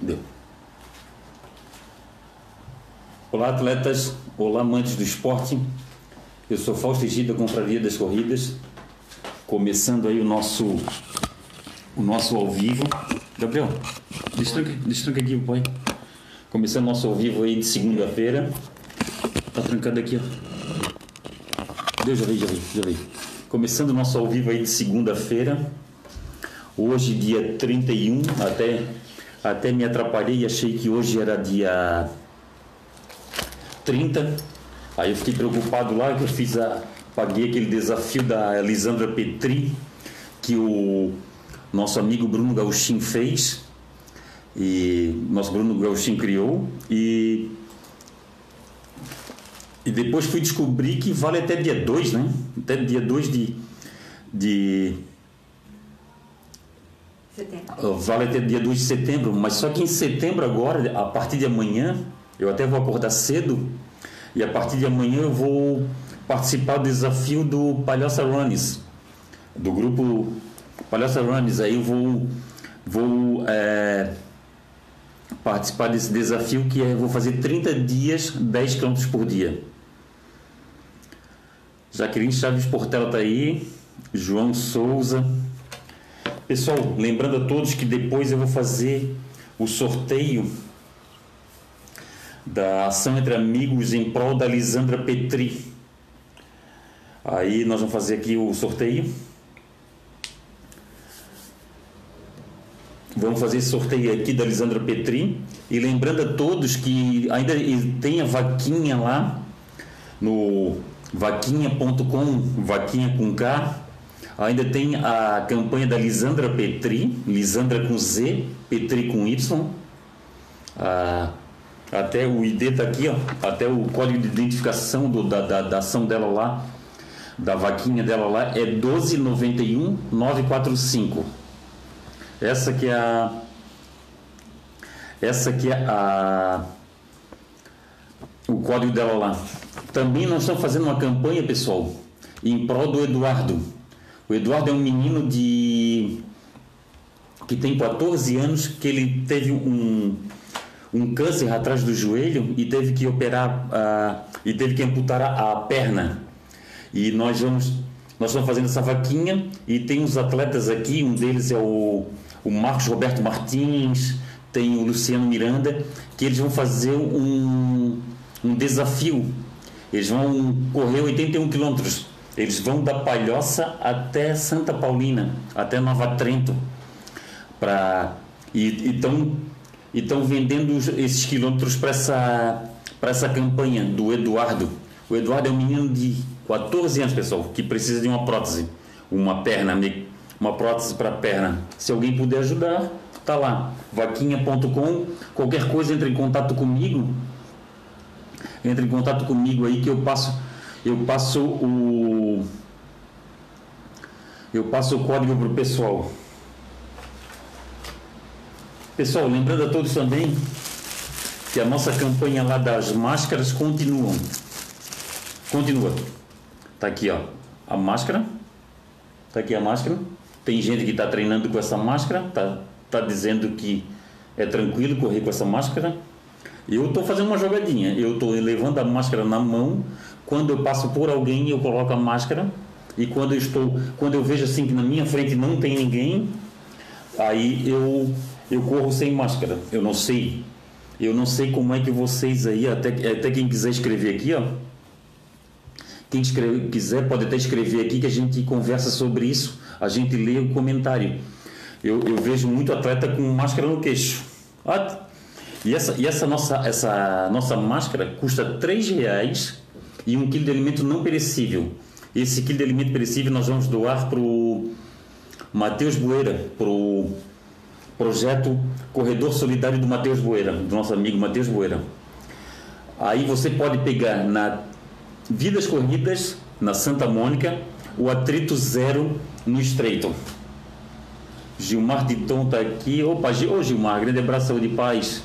Deu. Olá, atletas. Olá, amantes do esporte. Eu sou Fausto Egida, Confraria das Corridas. Começando aí o nosso o nosso ao vivo. Gabriel, destranca, aqui o pai. Começando o nosso ao vivo aí de segunda-feira. Tá trancado aqui, ó. Deu, já veio, já veio, já veio. Começando o nosso ao vivo aí de segunda-feira. Hoje, dia 31, até, até me atrapalhei achei que hoje era dia 30. Aí eu fiquei preocupado lá que eu fiz a. Paguei aquele desafio da Elisandra Petri, que o nosso amigo Bruno Gauchin fez. E nosso Bruno Gauchin criou. E. E depois fui descobrir que vale até dia 2, né? Até dia 2 de. de Setembro. Vale até dia 2 de setembro, mas só que em setembro agora, a partir de amanhã, eu até vou acordar cedo e a partir de amanhã eu vou participar do desafio do Palhoça Runs, do grupo Palhoça Runs. Aí eu vou, vou é, participar desse desafio que é, vou fazer 30 dias, 10 km por dia. Jaqueline Chaves Portela está aí, João Souza. Pessoal, lembrando a todos que depois eu vou fazer o sorteio da ação entre amigos em prol da Lisandra Petri. Aí nós vamos fazer aqui o sorteio. Vamos fazer esse sorteio aqui da Lisandra Petri. E lembrando a todos que ainda tem a vaquinha lá no vaquinha.com, vaquinha com K, Ainda tem a campanha da Lisandra Petri, Lisandra com Z, Petri com Y. Ah, até o ID está aqui, ó, até o código de identificação do, da, da, da, ação dela lá, da vaquinha dela lá, é 1291945. Essa que é a. Essa que é a. O código dela lá. Também nós estamos fazendo uma campanha, pessoal, em prol do Eduardo. O Eduardo é um menino de que tem 14 anos, que ele teve um, um câncer atrás do joelho e teve que operar uh, e teve que amputar a, a, perna. E nós vamos nós estamos fazendo essa vaquinha e tem uns atletas aqui, um deles é o, o Marcos Roberto Martins, tem o Luciano Miranda, que eles vão fazer um, um desafio. Eles vão correr 81 quilômetros eles vão da Palhoça até Santa Paulina, até Nova Trento, para e estão estão vendendo esses quilômetros para essa para essa campanha do Eduardo. O Eduardo é um menino de 14 anos, pessoal, que precisa de uma prótese, uma perna, uma prótese para perna. Se alguém puder ajudar, tá lá, vaquinha.com. Qualquer coisa entre em contato comigo. Entre em contato comigo aí que eu passo eu passo o eu passo o código para o pessoal. Pessoal, lembrando a todos também que a nossa campanha lá das máscaras continua. Continua. Tá aqui, ó, a máscara. Tá aqui a máscara. Tem gente que está treinando com essa máscara, tá, tá dizendo que é tranquilo correr com essa máscara. Eu estou fazendo uma jogadinha. Eu estou levando a máscara na mão quando eu passo por alguém, eu coloco a máscara. E quando eu estou, quando eu vejo assim que na minha frente não tem ninguém, aí eu eu corro sem máscara. Eu não sei. Eu não sei como é que vocês aí, até, até quem quiser escrever aqui, ó. Quem escreve, quiser pode até escrever aqui que a gente conversa sobre isso, a gente lê o comentário. Eu, eu vejo muito atleta com máscara no queixo. Ah, e essa, e essa, nossa, essa nossa máscara custa 3 reais e um quilo de alimento não perecível. Esse quilo de alimento perecível nós vamos doar para o Matheus Boeira, para o projeto Corredor Solidário do Matheus Boeira, do nosso amigo Matheus Boeira. Aí você pode pegar na Vidas Corridas, na Santa Mônica, o atrito zero no Estreito. Gilmar Titon está aqui. Opa, ô Gilmar, grande abraço, saúde e paz.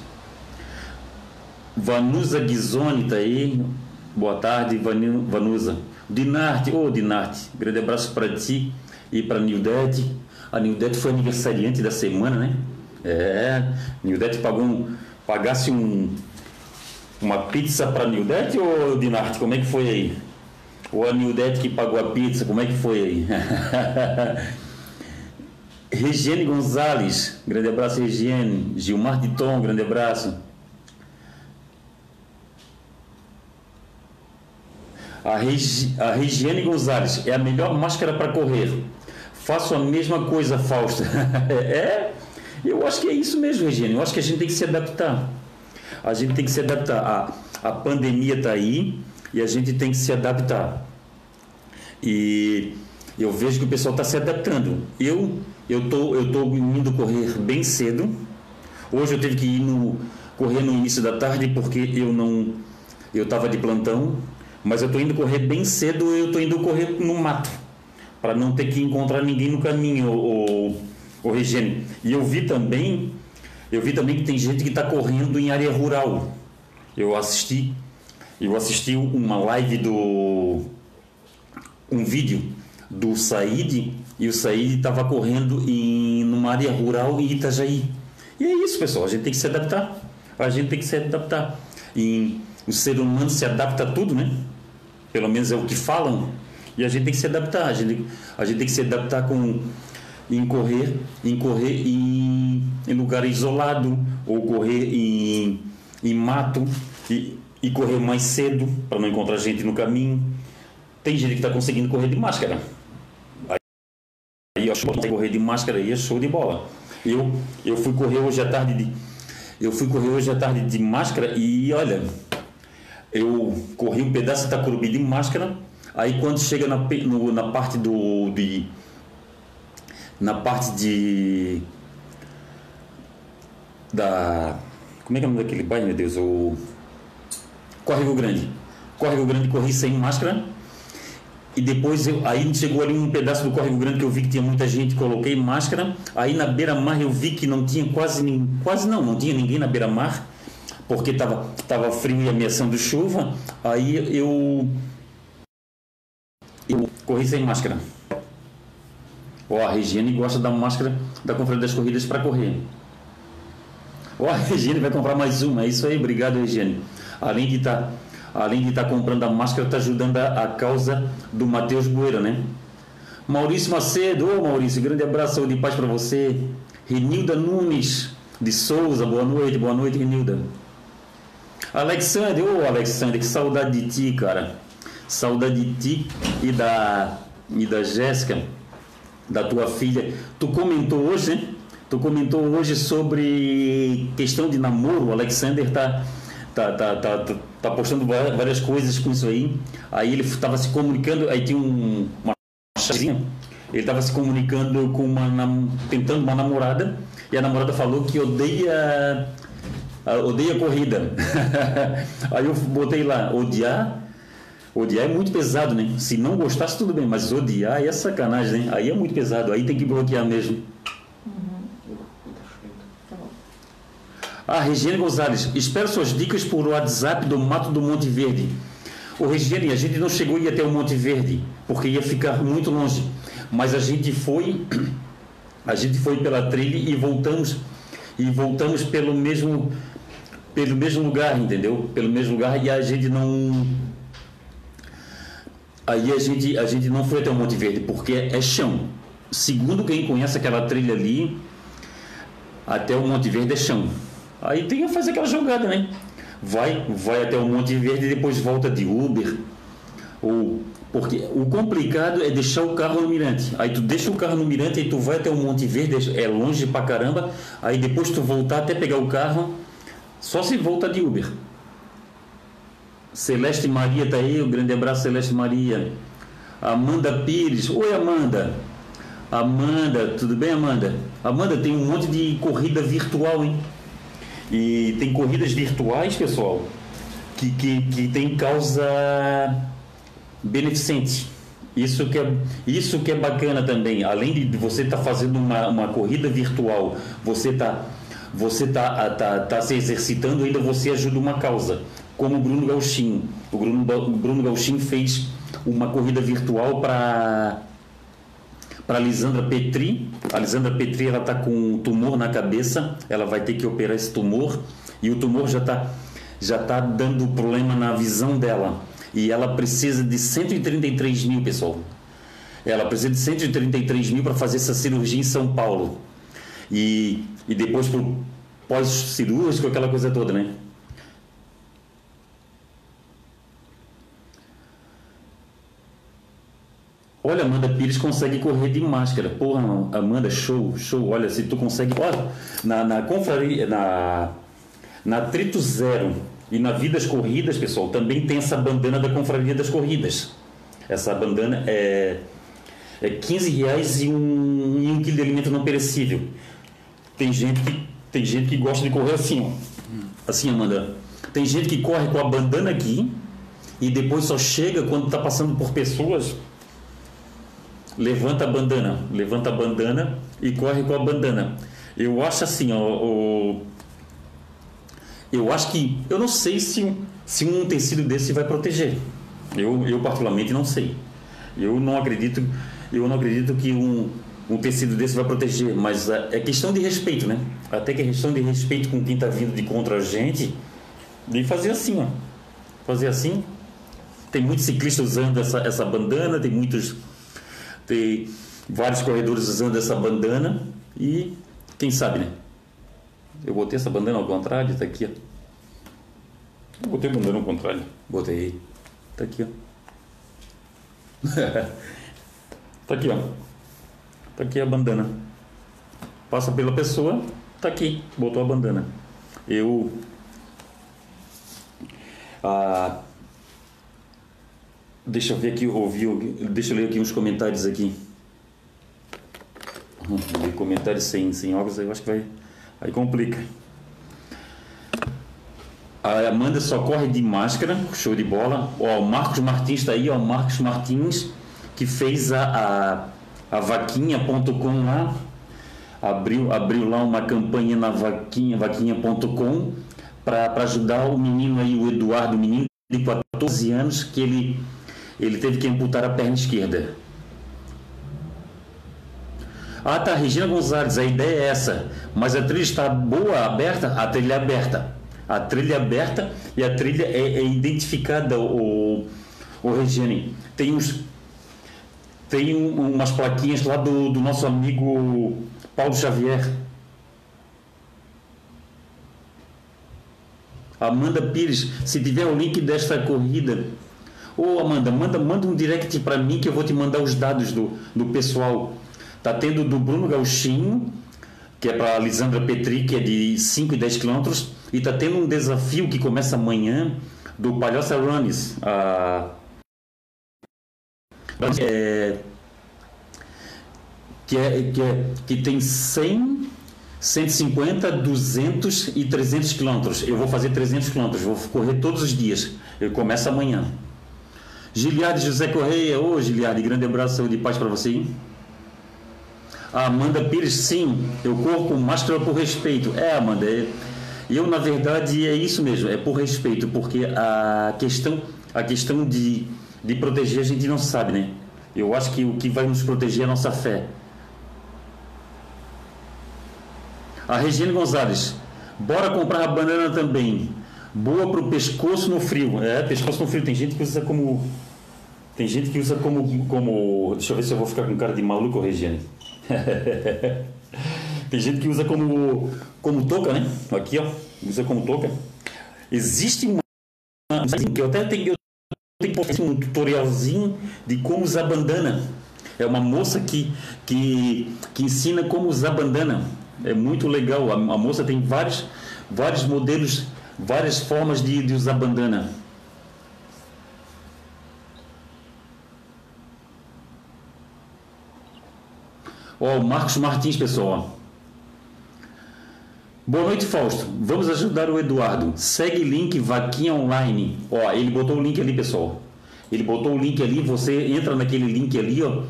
Vanusa Ghisoni está aí. Boa tarde, Vanusa. Dinarte, ô oh, Dinarte, grande abraço para ti e para Nildete. A Nildete foi aniversariante da semana, né? É, Nildete pagou um, pagasse um, uma pizza para Nildete ou Dinarte? Como é que foi aí? Ou a Nildete que pagou a pizza, como é que foi aí? Regiane Gonzalez, grande abraço, Regiane. Gilmar de Tom, grande abraço. A, Regi, a Regiane Gonzalez é a melhor máscara para correr. Faço a mesma coisa, Fausta. é, eu acho que é isso mesmo, Regiane. Eu acho que a gente tem que se adaptar. A gente tem que se adaptar. A, a pandemia está aí e a gente tem que se adaptar. E eu vejo que o pessoal está se adaptando. Eu eu tô eu tô indo correr bem cedo. Hoje eu tive que ir no correr no início da tarde porque eu não eu estava de plantão, mas eu tô indo correr bem cedo. Eu tô indo correr no mato para não ter que encontrar ninguém no caminho, o, o, o. E eu vi também eu vi também que tem gente que está correndo em área rural. Eu assisti eu assisti uma live do um vídeo do Said e o Said estava correndo em numa área rural em Itajaí. E é isso, pessoal, a gente tem que se adaptar. A gente tem que se adaptar. E o ser humano se adapta a tudo, né? Pelo menos é o que falam. E a gente tem que se adaptar. A gente, a gente tem que se adaptar com em correr, em correr em, em lugar isolado ou correr em, em mato e, e correr mais cedo para não encontrar gente no caminho. Tem gente que está conseguindo correr de máscara. Aí eu acho que correr de máscara aí é show de bola. Eu, eu fui correr hoje à tarde de, eu fui correr hoje à tarde de máscara e olha, eu corri um pedaço de Itacurubi de máscara. Aí quando chega na, no, na parte do de na parte de da como é que é o nome daquele bairro, meu Deus, o Córrego Grande. Córrego Grande corri sem máscara e depois eu, aí chegou ali um pedaço do Córrego Grande que eu vi que tinha muita gente, coloquei máscara. Aí na beira-mar eu vi que não tinha quase quase não, não tinha ninguém na beira-mar, porque estava tava frio e ameaçando chuva. Aí eu eu corri sem máscara. Ó, a Regiane gosta da máscara da Conferência das Corridas para correr. Ó, a Regiane vai comprar mais uma. É isso aí, obrigado, Regiane. Além de estar tá além de tá comprando a máscara, está ajudando a, a, causa do Matheus Bueira, né? Maurício Macedo, ô Maurício, grande abraço, saúde e paz para você. Renilda Nunes de Souza, boa noite, boa noite, Renilda. Alexandre, ô Alexandre, que saudade de ti, cara. Saudade de ti e da, e da Jéssica, da tua filha. Tu comentou hoje, né? Tu comentou hoje sobre questão de namoro. O Alexander tá tá, tá, tá, tá, tá postando várias coisas com isso aí. Aí ele estava se comunicando, aí tinha um, uma chazinha, ele estava se comunicando com uma, tentando uma namorada, e a namorada falou que odeia, odeia corrida. aí eu botei lá, odiar, odiar é muito pesado, né? Se não gostasse, tudo bem, mas odiar é sacanagem, né? Aí é muito pesado, aí tem que bloquear mesmo. Ah, Regiane Gonzalez, espero suas dicas por WhatsApp do Mato do Monte Verde. Ô Regiane, a gente não chegou até o Monte Verde, porque ia ficar muito longe. Mas a gente foi, a gente foi pela trilha e voltamos, e voltamos pelo mesmo, pelo mesmo lugar, entendeu? Pelo mesmo lugar e a gente não Aí a gente, a gente não foi até o Monte Verde, porque é chão. Segundo quem conhece aquela trilha ali, até o Monte Verde é chão. Aí tem que fazer aquela jogada, né? Vai, vai até o Monte Verde e depois volta de Uber. Ou porque o complicado é deixar o carro no mirante. Aí tu deixa o carro no mirante e tu vai até o Monte Verde, é longe pra caramba. Aí depois tu voltar até pegar o carro, só se volta de Uber. Celeste Maria tá aí, um grande abraço Celeste Maria. Amanda Pires, oi Amanda. Amanda, tudo bem Amanda? Amanda tem um monte de corrida virtual, hein? E tem corridas virtuais, pessoal, que, que, que tem causa beneficente. Isso que, é, isso que é bacana também. Além de você estar tá fazendo uma, uma corrida virtual, você está você tá, tá, tá se exercitando, ainda você ajuda uma causa. Como o Bruno Gauchin. O Bruno, Bruno Gauchin fez uma corrida virtual para para Lisandra Petri. A Lisandra Petri ela está com um tumor na cabeça, ela vai ter que operar esse tumor e o tumor já está já tá dando problema na visão dela e ela precisa de 133 mil pessoal. Ela precisa de 133 mil para fazer essa cirurgia em São Paulo e, e depois pro pós-cirúrgico aquela coisa toda, né? Olha, Amanda Pires consegue correr de máscara. Porra, Amanda, show, show. Olha, se tu consegue. Olha, na, na confraria, na, na Trito Zero e na Vidas Corridas, pessoal, também tem essa bandana da Confraria das Corridas. Essa bandana é, é 15 reais e um, um quilo de alimento não perecível. Tem gente que, tem gente que gosta de correr assim, ó. Assim, Amanda. Tem gente que corre com a bandana aqui e depois só chega quando está passando por pessoas levanta a bandana, levanta a bandana e corre com a bandana. Eu acho assim, ó, o, eu acho que eu não sei se se um tecido desse vai proteger. Eu, eu particularmente não sei. Eu não acredito, eu não acredito que um, um tecido desse vai proteger, mas é, questão de respeito, né? Até que é questão de respeito com quem está vindo de contra a gente, de fazer assim, ó. Fazer assim. Tem muitos ciclistas usando essa, essa bandana, tem muitos tem vários corredores usando essa bandana e quem sabe, né? Eu botei essa bandana ao contrário, tá aqui, ó. Eu botei a bandana ao contrário. Botei. Tá aqui, ó. tá aqui, ó. Tá aqui a bandana. Passa pela pessoa, tá aqui, botou a bandana. Eu ah, Deixa eu ver aqui, ouvi, deixa eu ler aqui uns comentários aqui. Ler comentários sem, sem óculos, eu acho que vai. Aí complica. A Amanda só corre de máscara, show de bola. Ó, o Marcos Martins está aí, ó, o Marcos Martins, que fez a, a, a vaquinha.com lá. Abriu, abriu lá uma campanha na vaquinha, vaquinha.com para ajudar o menino aí, o Eduardo, o menino de 14 anos, que ele ele teve que amputar a perna esquerda. Ah, tá, Regina Gonzalez, a ideia é essa. Mas a trilha está boa, aberta? A trilha é aberta. A trilha é aberta e a trilha é, é identificada, o, o Regine. Tem uns. Tem um, umas plaquinhas lá do, do nosso amigo Paulo Xavier. Amanda Pires, se tiver o link desta corrida, Ô Amanda, manda, manda um direct para mim que eu vou te mandar os dados do, do pessoal. Tá tendo do Bruno Gauchinho, que é para Lisandra Petri, que é de 5 e 10 quilômetros, e tá tendo um desafio que começa amanhã do Palhoça Runners. A... É, que, é, que, é, que tem 100, 150, 200 e 300 quilômetros. Eu vou fazer 300 quilômetros, vou correr todos os dias. Eu começo amanhã. Giliade José Correia, ô Giliade, grande abraço, saúde e paz para você. Hein? Amanda Pires, sim, eu corro com máscara por respeito. É, Amanda, é, eu na verdade é isso mesmo, é por respeito, porque a questão, a questão de, de proteger a gente não sabe, né? Eu acho que o que vai nos proteger é a nossa fé. A Regina Gonzalez, bora comprar a banana também. Boa para o pescoço no frio. É, pescoço no frio. Tem gente que usa como tem gente que usa como, como. Deixa eu ver se eu vou ficar com cara de maluco, Regiane. Tem gente que usa como, como touca, né? Aqui, ó. Usa como touca. Existe uma. Eu até tenho, eu tenho um tutorialzinho de como usar bandana. É uma moça que, que, que ensina como usar bandana. É muito legal. A, a moça tem vários, vários modelos, várias formas de, de usar bandana. Ó, o Marcos Martins, pessoal. Boa noite, Fausto. Vamos ajudar o Eduardo. Segue link Vaquinha Online. Ó, ele botou o link ali, pessoal. Ele botou o link ali, você entra naquele link ali, ó.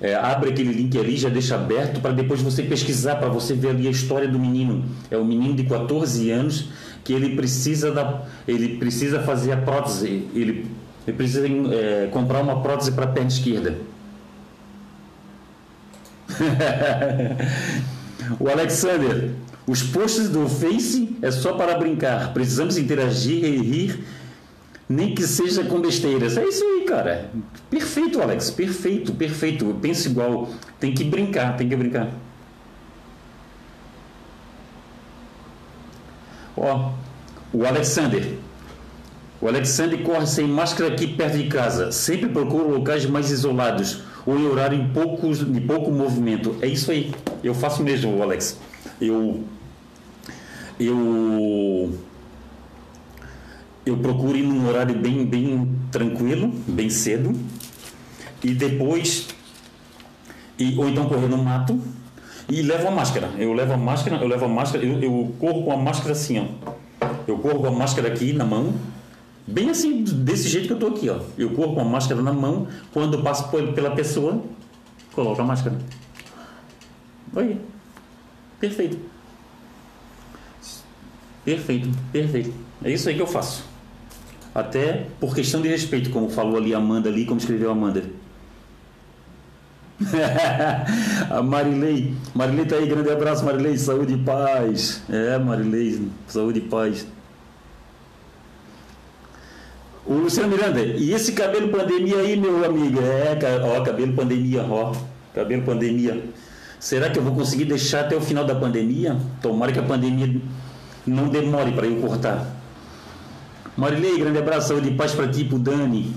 É, abre aquele link ali, já deixa aberto para depois você pesquisar, para você ver ali a história do menino. É um menino de 14 anos que ele precisa da, ele precisa fazer a prótese, ele, ele precisa é, comprar uma prótese para a perna esquerda. o Alexander, os posts do Face é só para brincar. Precisamos interagir e rir, nem que seja com besteiras. É isso aí, cara. Perfeito, Alex. Perfeito, perfeito. Eu penso igual. Tem que brincar, tem que brincar. Ó, o Alexander. O Alexander corre sem máscara aqui perto de casa. Sempre procura locais mais isolados ou em horário em poucos, de pouco movimento. É isso aí. Eu faço mesmo, Alex. Eu eu eu procuro ir num horário bem bem tranquilo, bem cedo e depois e, ou então correr no mato e levo a máscara. Eu levo a máscara, eu levo a máscara, eu, eu corro com a máscara assim, ó. Eu corro com a máscara aqui na mão, bem assim, desse jeito que eu tô aqui, ó. Eu corro com a máscara na mão, quando eu passo pela pessoa, coloco a máscara. Oi. Perfeito. Perfeito, perfeito. É isso aí que eu faço. Até por questão de respeito, como falou ali Amanda ali, como escreveu Amanda. a Marilei. Marilei tá aí, grande abraço, Marilei. Saúde e paz. É, Marilei, saúde e paz. O Luciano Miranda, e esse cabelo pandemia aí, meu amigo? É, ó, cabelo pandemia, ó. Cabelo pandemia. Será que eu vou conseguir deixar até o final da pandemia? Tomara que a pandemia não demore para eu cortar. Marilei, grande abraço, saúde e paz para ti, pro Dani.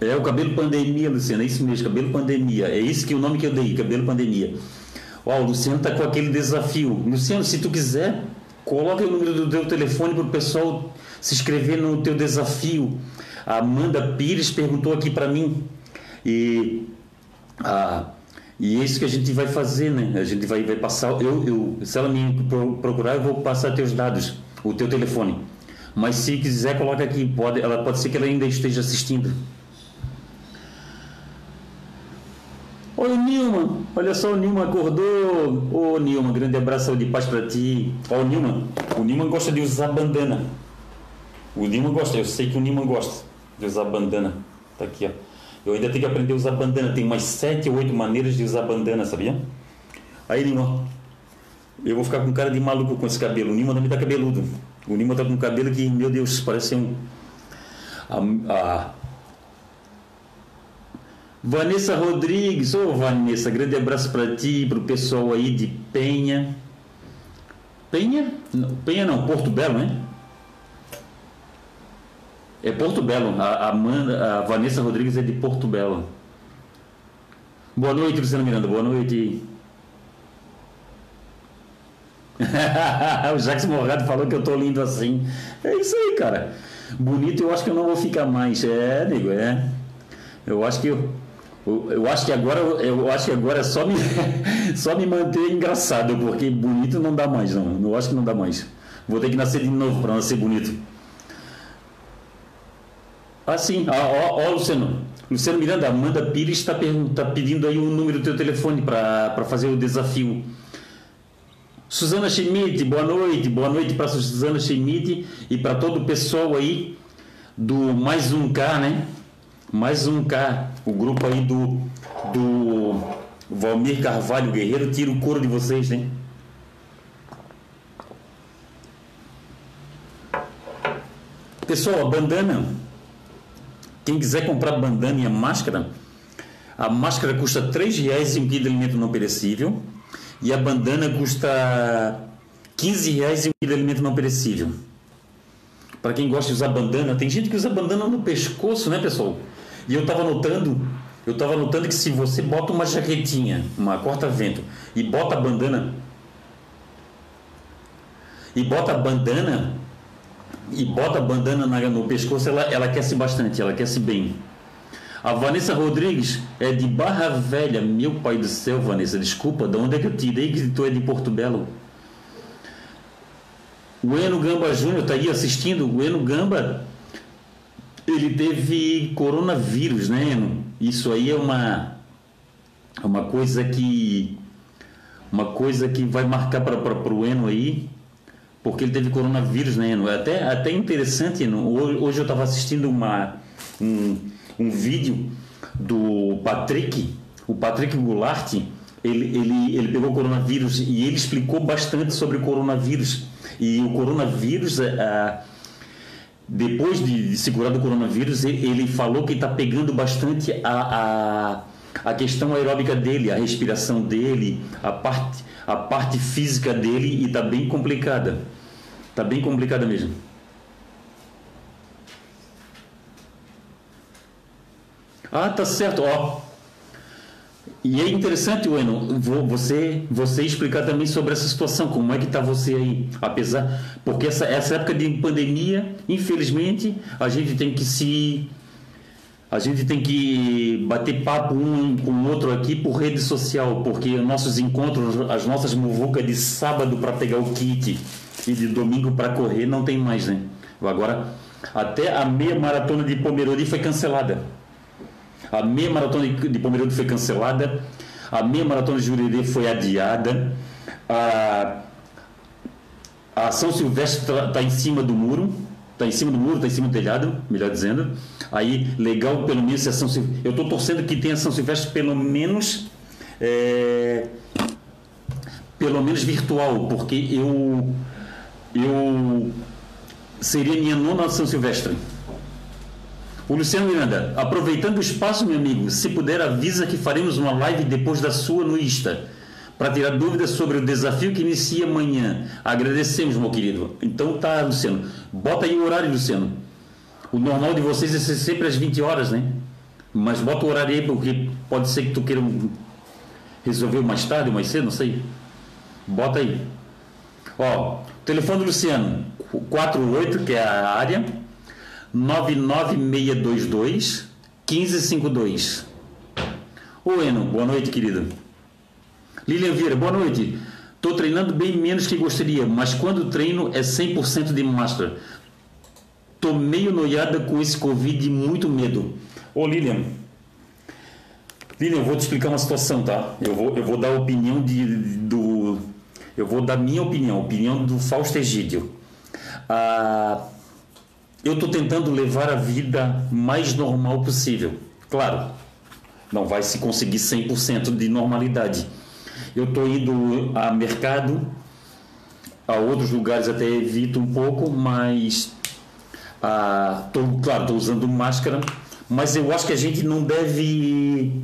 É o cabelo pandemia, Luciano, é isso mesmo, cabelo pandemia. É isso que é o nome que eu dei, cabelo pandemia. Ó, o Luciano tá com aquele desafio. Luciano, se tu quiser, coloca o número do teu telefone para o pessoal se inscrever no teu desafio. A Amanda Pires perguntou aqui para mim. E, a, e é isso que a gente vai fazer, né? A gente vai, vai passar. Eu, eu, se ela me procurar, eu vou passar teus dados, o teu telefone. Mas se quiser, coloca aqui. Pode, ela pode ser que ela ainda esteja assistindo. Oi, Nilma. Olha só, o Nilma acordou. Ô, oh, Nilma, grande abraço de paz para ti. Ó, oh, Nilma. O Nilma gosta de usar bandana. O Nilma gosta, eu sei que o Nilma gosta de usar bandana. Tá aqui, ó. Eu ainda tenho que aprender a usar bandana. Tem umas sete ou oito maneiras de usar bandana, sabia? Aí, Nilma. Eu vou ficar com cara de maluco com esse cabelo. O não me dá cabeludo. O Nilma tá com um cabelo que, meu Deus, parece um. A, a, Vanessa Rodrigues, ô oh, Vanessa, grande abraço para ti, para o pessoal aí de Penha. Penha? Penha não, Porto Belo, né? É Porto Belo. A, Amanda, a Vanessa Rodrigues é de Porto Belo. Boa noite, Luciano Miranda. Boa noite. o Jacques Morgado falou que eu tô lindo assim. É isso aí, cara. Bonito, eu acho que eu não vou ficar mais. É, nego, é. Eu acho que eu, eu acho que agora eu acho que agora é só me só me manter engraçado, porque bonito não dá mais, não. Eu acho que não dá mais. Vou ter que nascer de novo para nascer bonito. Ah, sim. Ah, ó, ó, Luciano. Luciano Miranda, Amanda Pires está tá pedindo aí o número do teu telefone para fazer o desafio. Suzana Schmidt, boa noite. Boa noite para Suzana Schmidt e para todo o pessoal aí do Mais Um K, né? Mais um K, o grupo aí do, do Valmir Carvalho Guerreiro tira o couro de vocês, né? Pessoal, a bandana, quem quiser comprar bandana e a máscara, a máscara custa R$ reais em um quilo de alimento não perecível e a bandana custa R$ reais em um quilo de alimento não perecível. Para quem gosta de usar bandana, tem gente que usa bandana no pescoço, né, pessoal? E eu estava notando, eu estava notando que se você bota uma jaquetinha, uma corta-vento, e bota a bandana, e bota a bandana, e bota a bandana no pescoço, ela, ela aquece bastante, ela aquece bem. A Vanessa Rodrigues é de Barra Velha. Meu pai do céu, Vanessa, desculpa, de onde é que eu tirei que tu é de Porto Belo? O Eno Gamba Júnior está aí assistindo. O Eno Gamba ele teve coronavírus, né? Isso aí é uma uma coisa que uma coisa que vai marcar para o Eno aí, porque ele teve coronavírus, né? É até até interessante, hoje eu estava assistindo uma um, um vídeo do Patrick, o Patrick Goulart, ele, ele, ele pegou coronavírus e ele explicou bastante sobre o coronavírus. E o coronavírus, é, depois de se curar do coronavírus, ele falou que está pegando bastante a, a, a questão aeróbica dele, a respiração dele, a parte, a parte física dele e está bem complicada. Está bem complicada mesmo. Ah, tá certo. Ó, e é interessante, Weno, você, você explicar também sobre essa situação, como é que está você aí, apesar, porque essa, essa época de pandemia, infelizmente, a gente tem que se, a gente tem que bater papo um com o outro aqui por rede social, porque nossos encontros, as nossas muvucas de sábado para pegar o kit e de domingo para correr não tem mais, né? Agora, até a meia maratona de Pomerode foi cancelada. A meia maratona de Pomerode foi cancelada. A meia maratona de Jurerê foi adiada. A, a São Silvestre está tá em cima do muro. Está em cima do muro, está em cima do telhado, melhor dizendo. Aí, legal, pelo menos, a São Silvestre. Eu estou torcendo que tenha São Silvestre pelo menos. É, pelo menos virtual, porque eu. Eu. Seria minha nona São Silvestre. O Luciano Miranda, aproveitando o espaço, meu amigo, se puder, avisa que faremos uma live depois da sua no Insta, para tirar dúvidas sobre o desafio que inicia amanhã. Agradecemos, meu querido. Então tá, Luciano. Bota aí o horário, Luciano. O normal de vocês é ser sempre às 20 horas, né? Mas bota o horário aí, porque pode ser que tu queira resolver mais tarde, mais cedo, não sei. Bota aí. Ó, telefone do Luciano, 48, que é a área 99622 1552. Ô Eno, boa noite, querido. Lilian Vieira, boa noite. Estou treinando bem menos que gostaria, mas quando treino é 100% de máscara. Tô meio noiada com esse Covid e muito medo. Ô Lilian, Lilian, eu vou te explicar uma situação, tá? Eu vou, eu vou dar a opinião de, do. Eu vou dar minha opinião, opinião do Fausto Egídio. Ah, eu estou tentando levar a vida mais normal possível. Claro, não vai se conseguir 100% de normalidade. Eu estou indo a mercado, a outros lugares até evito um pouco, mas ah, tô, claro, estou usando máscara, mas eu acho que a gente não deve.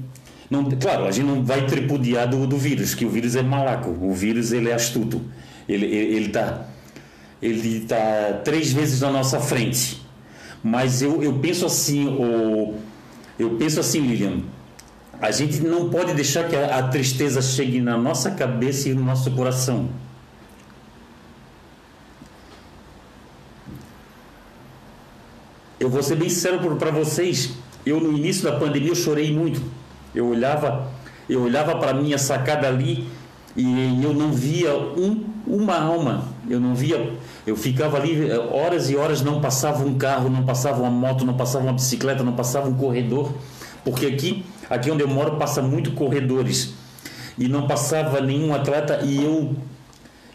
Não, claro, a gente não vai tripudiar do, do vírus, que o vírus é malaco, o vírus ele é astuto, ele está. Ele, ele tá ele está três vezes na nossa frente. Mas eu, eu penso assim, o, eu penso assim, Lilian, a gente não pode deixar que a, a tristeza chegue na nossa cabeça e no nosso coração. Eu vou ser bem sincero para vocês. Eu no início da pandemia eu chorei muito. Eu olhava, eu olhava para minha sacada ali e eu não via um, uma alma. Eu não via eu ficava ali eh, horas e horas, não passava um carro, não passava uma moto, não passava uma bicicleta, não passava um corredor, porque aqui, aqui onde eu moro, passa muito corredores e não passava nenhum atleta e eu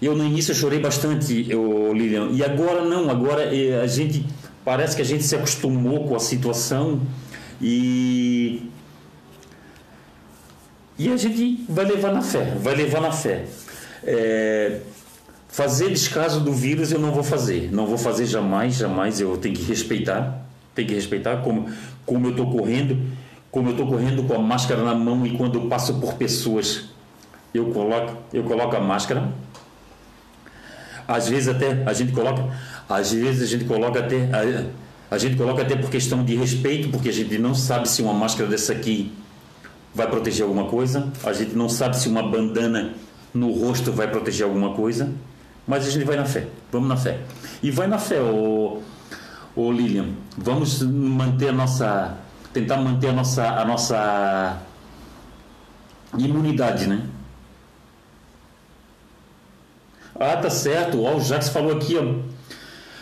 eu no início chorei bastante, eu, Lilian, e agora não, agora eh, a gente parece que a gente se acostumou com a situação e e a gente vai levar na fé, vai levar na fé. É, Fazer descaso do vírus eu não vou fazer, não vou fazer jamais, jamais. Eu tenho que respeitar, tenho que respeitar como, como eu estou correndo, como eu estou correndo com a máscara na mão e quando eu passo por pessoas eu coloco, eu coloco a máscara. Às vezes até a gente coloca, às vezes a gente coloca até a, a gente coloca até por questão de respeito, porque a gente não sabe se uma máscara dessa aqui vai proteger alguma coisa, a gente não sabe se uma bandana no rosto vai proteger alguma coisa. Mas a gente vai na fé. Vamos na fé. E vai na fé, ô, ô Lilian. Vamos manter a nossa. Tentar manter a nossa, a nossa imunidade, né? Ah, tá certo. Ó, o Jacques falou aqui, ó.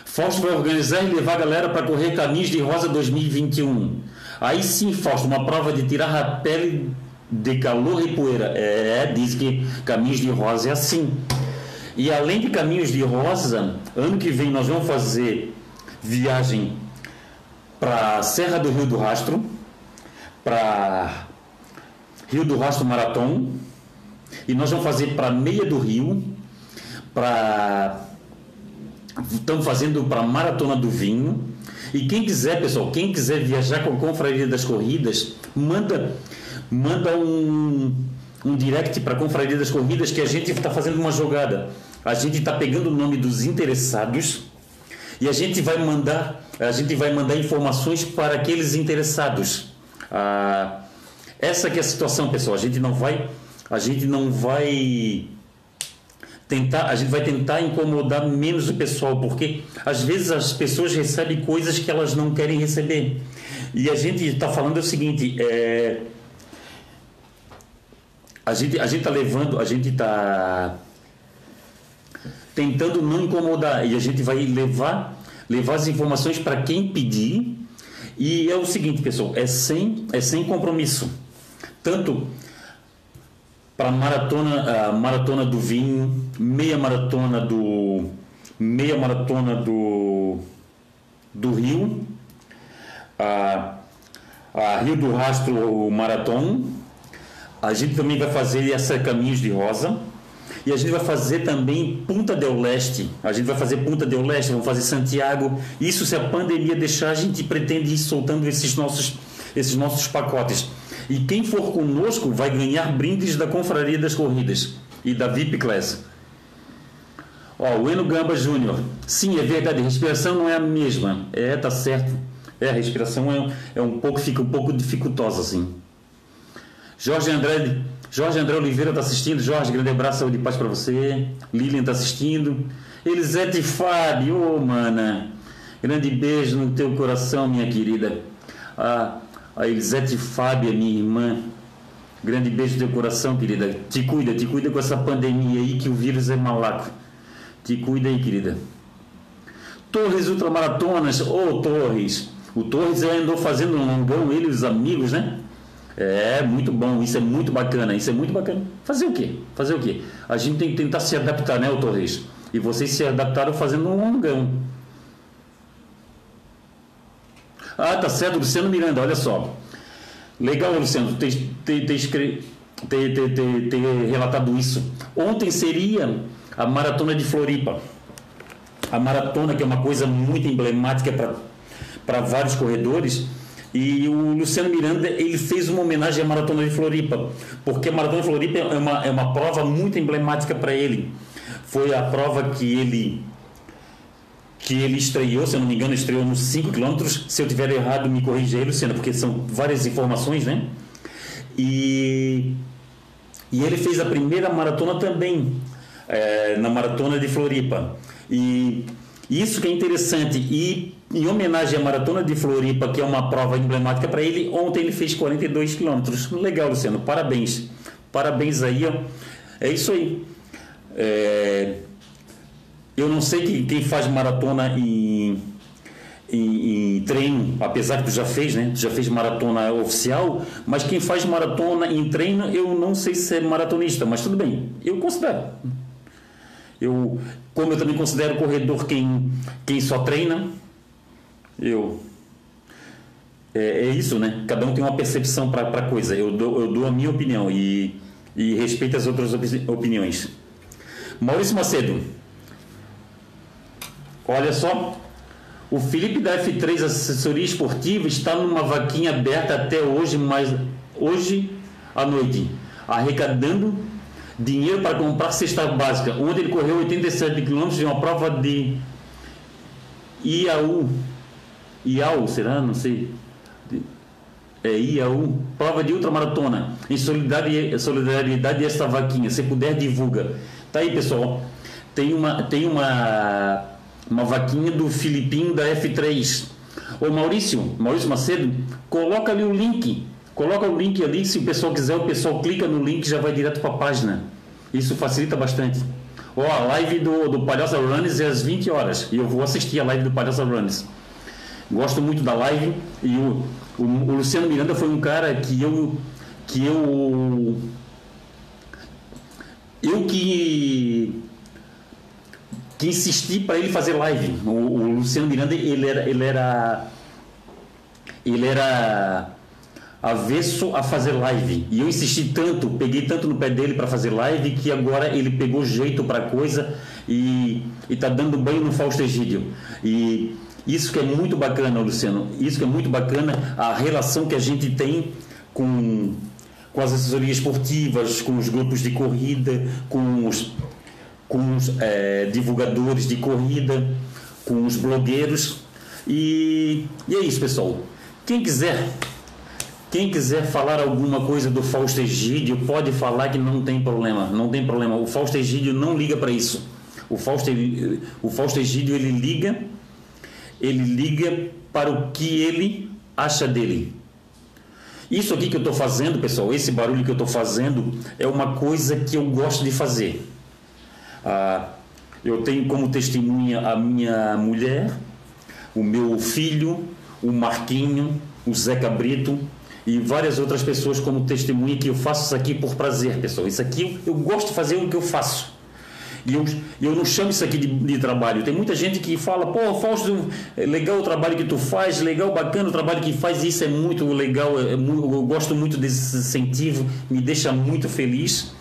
Fausto vai organizar e levar a galera para correr Caminhos de Rosa 2021. Aí sim, Fausto, uma prova de tirar a pele de calor e poeira. É, diz que Caminhos de Rosa é assim. E além de Caminhos de Rosa, ano que vem nós vamos fazer viagem para Serra do Rio do Rastro, para Rio do Rastro Marathon e nós vamos fazer para Meia do Rio, para estamos fazendo para Maratona do Vinho. E quem quiser, pessoal, quem quiser viajar com a Confraria das Corridas, manda manda um, um direct para a Confraria das Corridas que a gente está fazendo uma jogada. A gente está pegando o nome dos interessados e a gente vai mandar a gente vai mandar informações para aqueles interessados. Ah, essa que é a situação, pessoal. A gente não vai a gente não vai tentar, a gente vai tentar incomodar menos o pessoal, porque às vezes as pessoas recebem coisas que elas não querem receber. E a gente está falando o seguinte, é, a gente a gente está levando, a gente está tentando não incomodar e a gente vai levar levar as informações para quem pedir. E é o seguinte, pessoal, é sem é sem compromisso. Tanto para maratona, a maratona do vinho, meia maratona do meia maratona do do Rio, a, a Rio do Rastro Maratón. A gente também vai fazer essa Caminhos de Rosa. E a gente vai fazer também Punta del Leste. A gente vai fazer Punta del Leste, vamos fazer Santiago. Isso se a pandemia deixar, a gente pretende ir soltando esses nossos, esses nossos pacotes. E quem for conosco vai ganhar brindes da Confraria das Corridas e da VIP Class. Ó, o Eno Gamba Júnior. Sim, é verdade, a respiração não é a mesma. É, tá certo. É, a respiração é, é um pouco, fica um pouco dificultosa, assim. Jorge André, Jorge André Oliveira está assistindo. Jorge, grande abraço, saúde e paz para você. Lilian está assistindo. Elisete Fábio, oh, mana. Grande beijo no teu coração, minha querida. Ah, a Elisete Fábia, minha irmã. Grande beijo no teu coração, querida. Te cuida, te cuida com essa pandemia aí que o vírus é malaco. Te cuida aí, querida. Torres Ultramaratonas, ô oh, Torres. O Torres andou fazendo um longão, ele e os amigos, né? É, muito bom, isso é muito bacana, isso é muito bacana. Fazer o quê? Fazer o quê? A gente tem que tentar se adaptar, né, Torres? E vocês se adaptaram fazendo um longão. Ah, tá certo, Luciano Miranda, olha só. Legal, Luciano, ter, ter, ter, ter, ter relatado isso. Ontem seria a maratona de Floripa. A maratona, que é uma coisa muito emblemática para vários corredores. E o Luciano Miranda ele fez uma homenagem à Maratona de Floripa, porque a Maratona de Floripa é uma, é uma prova muito emblemática para ele. Foi a prova que ele que ele estreou, se eu não me engano, estreou nos 5 km. Se eu tiver errado, me corrija aí, Luciana, porque são várias informações, né? E, e ele fez a primeira maratona também, é, na maratona de Floripa. E isso que é interessante. E em homenagem à maratona de Floripa, que é uma prova emblemática para ele, ontem ele fez 42 quilômetros. Legal, Luciano, parabéns. Parabéns aí, ó. É isso aí. É, eu não sei que, quem faz maratona em, em, em, treino, apesar que tu já fez, né? Tu já fez maratona oficial, mas quem faz maratona em treino, eu não sei se é maratonista, mas tudo bem, eu considero. Eu, como eu também considero corredor quem, quem só treina, eu é, é, isso, né? Cada um tem uma percepção para a coisa. Eu dou, eu dou a minha opinião e, e respeito as outras opiniões. Maurício Macedo. Olha só, o Felipe da F3 Assessoria Esportiva está numa vaquinha aberta até hoje, mas hoje à noite, arrecadando dinheiro para comprar cesta básica, onde ele correu 87 quilômetros de uma prova de IAU. IAU, será? Não sei. É IAU, prova de ultramaratona, em solidariedade, solidariedade essa vaquinha. Se puder, divulga. Tá aí, pessoal. Tem uma, tem uma uma vaquinha do Filipinho da F3. Ô Maurício, Maurício Macedo, coloca ali o link. Coloca o link ali, se o pessoal quiser, o pessoal clica no link e já vai direto para a página. Isso facilita bastante. Ó, a live do, do Palhaça Runners é às 20 horas. E eu vou assistir a live do Palhaça Runners. Gosto muito da live. E o, o, o Luciano Miranda foi um cara que eu. que eu. Eu que que insisti para ele fazer live. O, o, Luciano Miranda, ele era, ele era, ele era avesso a fazer live. E eu insisti tanto, peguei tanto no pé dele para fazer live que agora ele pegou jeito para coisa e está dando banho no Fausto Egídio. E isso que é muito bacana, Luciano. Isso que é muito bacana a relação que a gente tem com com as assessorias esportivas, com os grupos de corrida, com os, com os é, divulgadores de corrida, com os blogueiros. E, e é isso, pessoal. Quem quiser quem quiser falar alguma coisa do Fausto Egídio, pode falar que não tem problema, não tem problema. O Fausto Egídio não liga para isso. O Fausto, o Fausto Egídio ele liga, ele liga para o que ele acha dele. Isso aqui que eu estou fazendo, pessoal, esse barulho que eu estou fazendo é uma coisa que eu gosto de fazer. Ah, eu tenho como testemunha a minha mulher, o meu filho, o Marquinho, o Zé Cabrito, e várias outras pessoas como testemunha que eu faço isso aqui por prazer, pessoal. Isso aqui eu, gosto de fazer o que eu faço. E eu, eu não chamo isso aqui de, de, trabalho. Tem muita gente que fala, pô, Fausto, é legal o trabalho que tu faz, legal, bacana o trabalho que faz, isso é muito legal, é, eu gosto muito desse incentivo, me deixa muito feliz.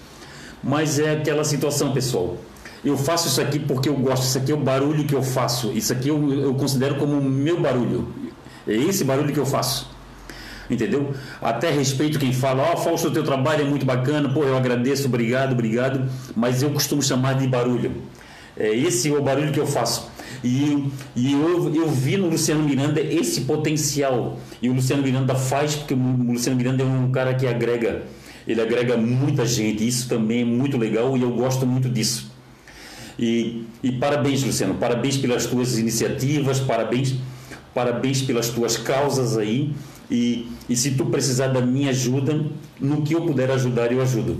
Mas é aquela situação, pessoal. Eu faço isso aqui porque eu gosto, isso aqui é o barulho que eu faço, isso aqui eu, eu considero como o meu barulho. É esse barulho que eu faço entendeu? Até respeito quem fala, ó, oh, Fausto, o teu trabalho é muito bacana, pô, eu agradeço, obrigado, obrigado, mas eu costumo chamar de barulho. É esse é o barulho que eu faço. E, e eu, eu vi no Luciano Miranda esse potencial. E o Luciano Miranda faz, porque o Luciano Miranda é um cara que agrega, ele agrega muita gente. Isso também é muito legal e eu gosto muito disso. E, e parabéns, Luciano, parabéns pelas tuas iniciativas, parabéns, parabéns pelas tuas causas aí. E, e se tu precisar da minha ajuda, no que eu puder ajudar, eu ajudo.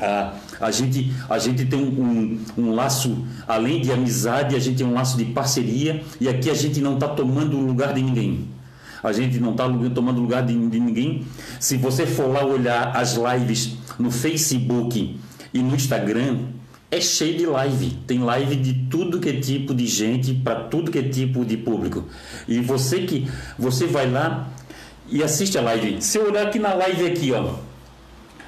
Ah, a, gente, a gente tem um, um, laço, além de amizade, a gente tem um laço de parceria e aqui a gente não está tomando o lugar de ninguém. A gente não está tomando lugar de, de ninguém. Se você for lá olhar as lives no Facebook e no Instagram, é cheio de live. Tem live de tudo que é tipo de gente, para tudo que é tipo de público. E você que você vai lá e assiste a live. Se eu olhar aqui na live aqui, ó.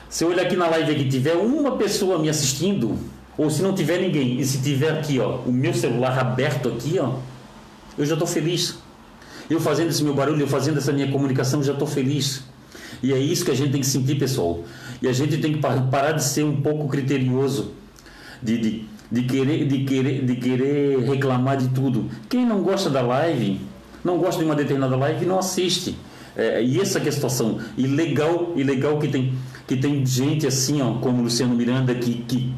Se eu olhar aqui na live aqui tiver uma pessoa me assistindo, ou se não tiver ninguém, e se tiver aqui, ó, o meu celular aberto aqui, ó, eu já estou feliz. Eu fazendo esse meu barulho, eu fazendo essa minha comunicação, já estou feliz. E é isso que a gente tem que sentir, pessoal. E a gente tem que parar de ser um pouco criterioso, de, de, de, querer, de, querer, de querer reclamar de tudo. Quem não gosta da live, não gosta de uma determinada live, não assiste. É, e essa que é a situação. E legal, que tem, que tem gente assim, ó, como o Luciano Miranda, que, que,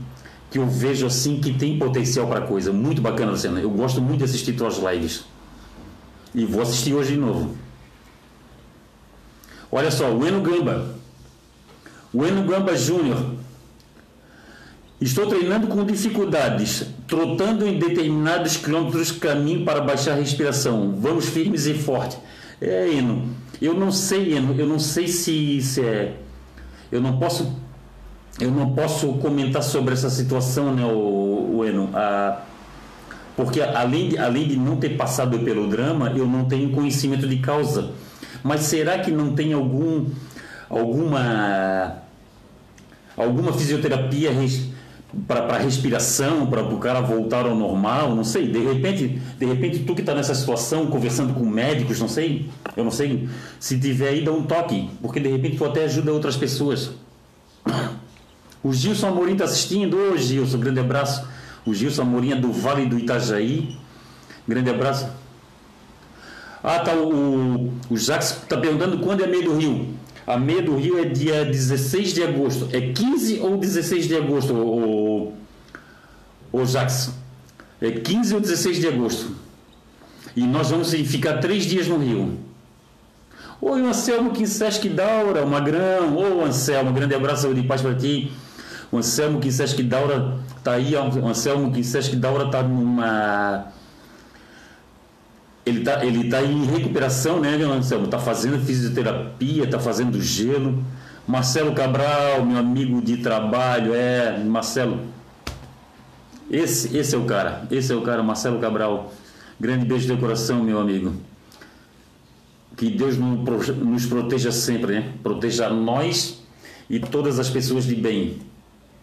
que eu vejo assim que tem potencial para coisa. Muito bacana, Luciano. Eu gosto muito de assistir tuas lives. E vou assistir hoje de novo. Olha só, o Eno Gamba. O Eno Gamba Júnior. Estou treinando com dificuldades, trotando em determinados quilômetros caminho para baixar a respiração. Vamos firmes e fortes. É, Eno. Eu não sei, eu não sei se, se é. Eu não posso. Eu não posso comentar sobre essa situação, né, o, o Eno. Porque além de, além de não ter passado pelo drama, eu não tenho conhecimento de causa. Mas será que não tem algum alguma alguma fisioterapia para respiração, para o cara voltar ao normal, não sei. De repente, de repente tu que está nessa situação, conversando com médicos, não sei, eu não sei. Se tiver aí, dá um toque, porque de repente tu até ajuda outras pessoas. O Gilson Amorim está assistindo. Ô Gilson, grande abraço. O Gilson Amorim é do Vale do Itajaí. Grande abraço. Ah, tá. O, o Jacques está perguntando quando é meio do Rio. A meia do Rio é dia 16 de agosto. É 15 ou 16 de agosto, o, o Jackson? É 15 ou 16 de agosto. E nós vamos ficar três dias no Rio. Oi, Anselmo Quincesque Daura, Magrão. Ô, Anselmo, um grande abraço de paz para ti. O Anselmo Quincesque Daura tá aí. O Anselmo Quincesque Daura tá numa ele está ele tá em recuperação, né, Anselmo? Está fazendo fisioterapia, está fazendo gelo. Marcelo Cabral, meu amigo de trabalho, é, Marcelo. Esse, esse é o cara, esse é o cara, Marcelo Cabral. Grande beijo de coração, meu amigo. Que Deus nos proteja sempre, né? Proteja nós e todas as pessoas de bem.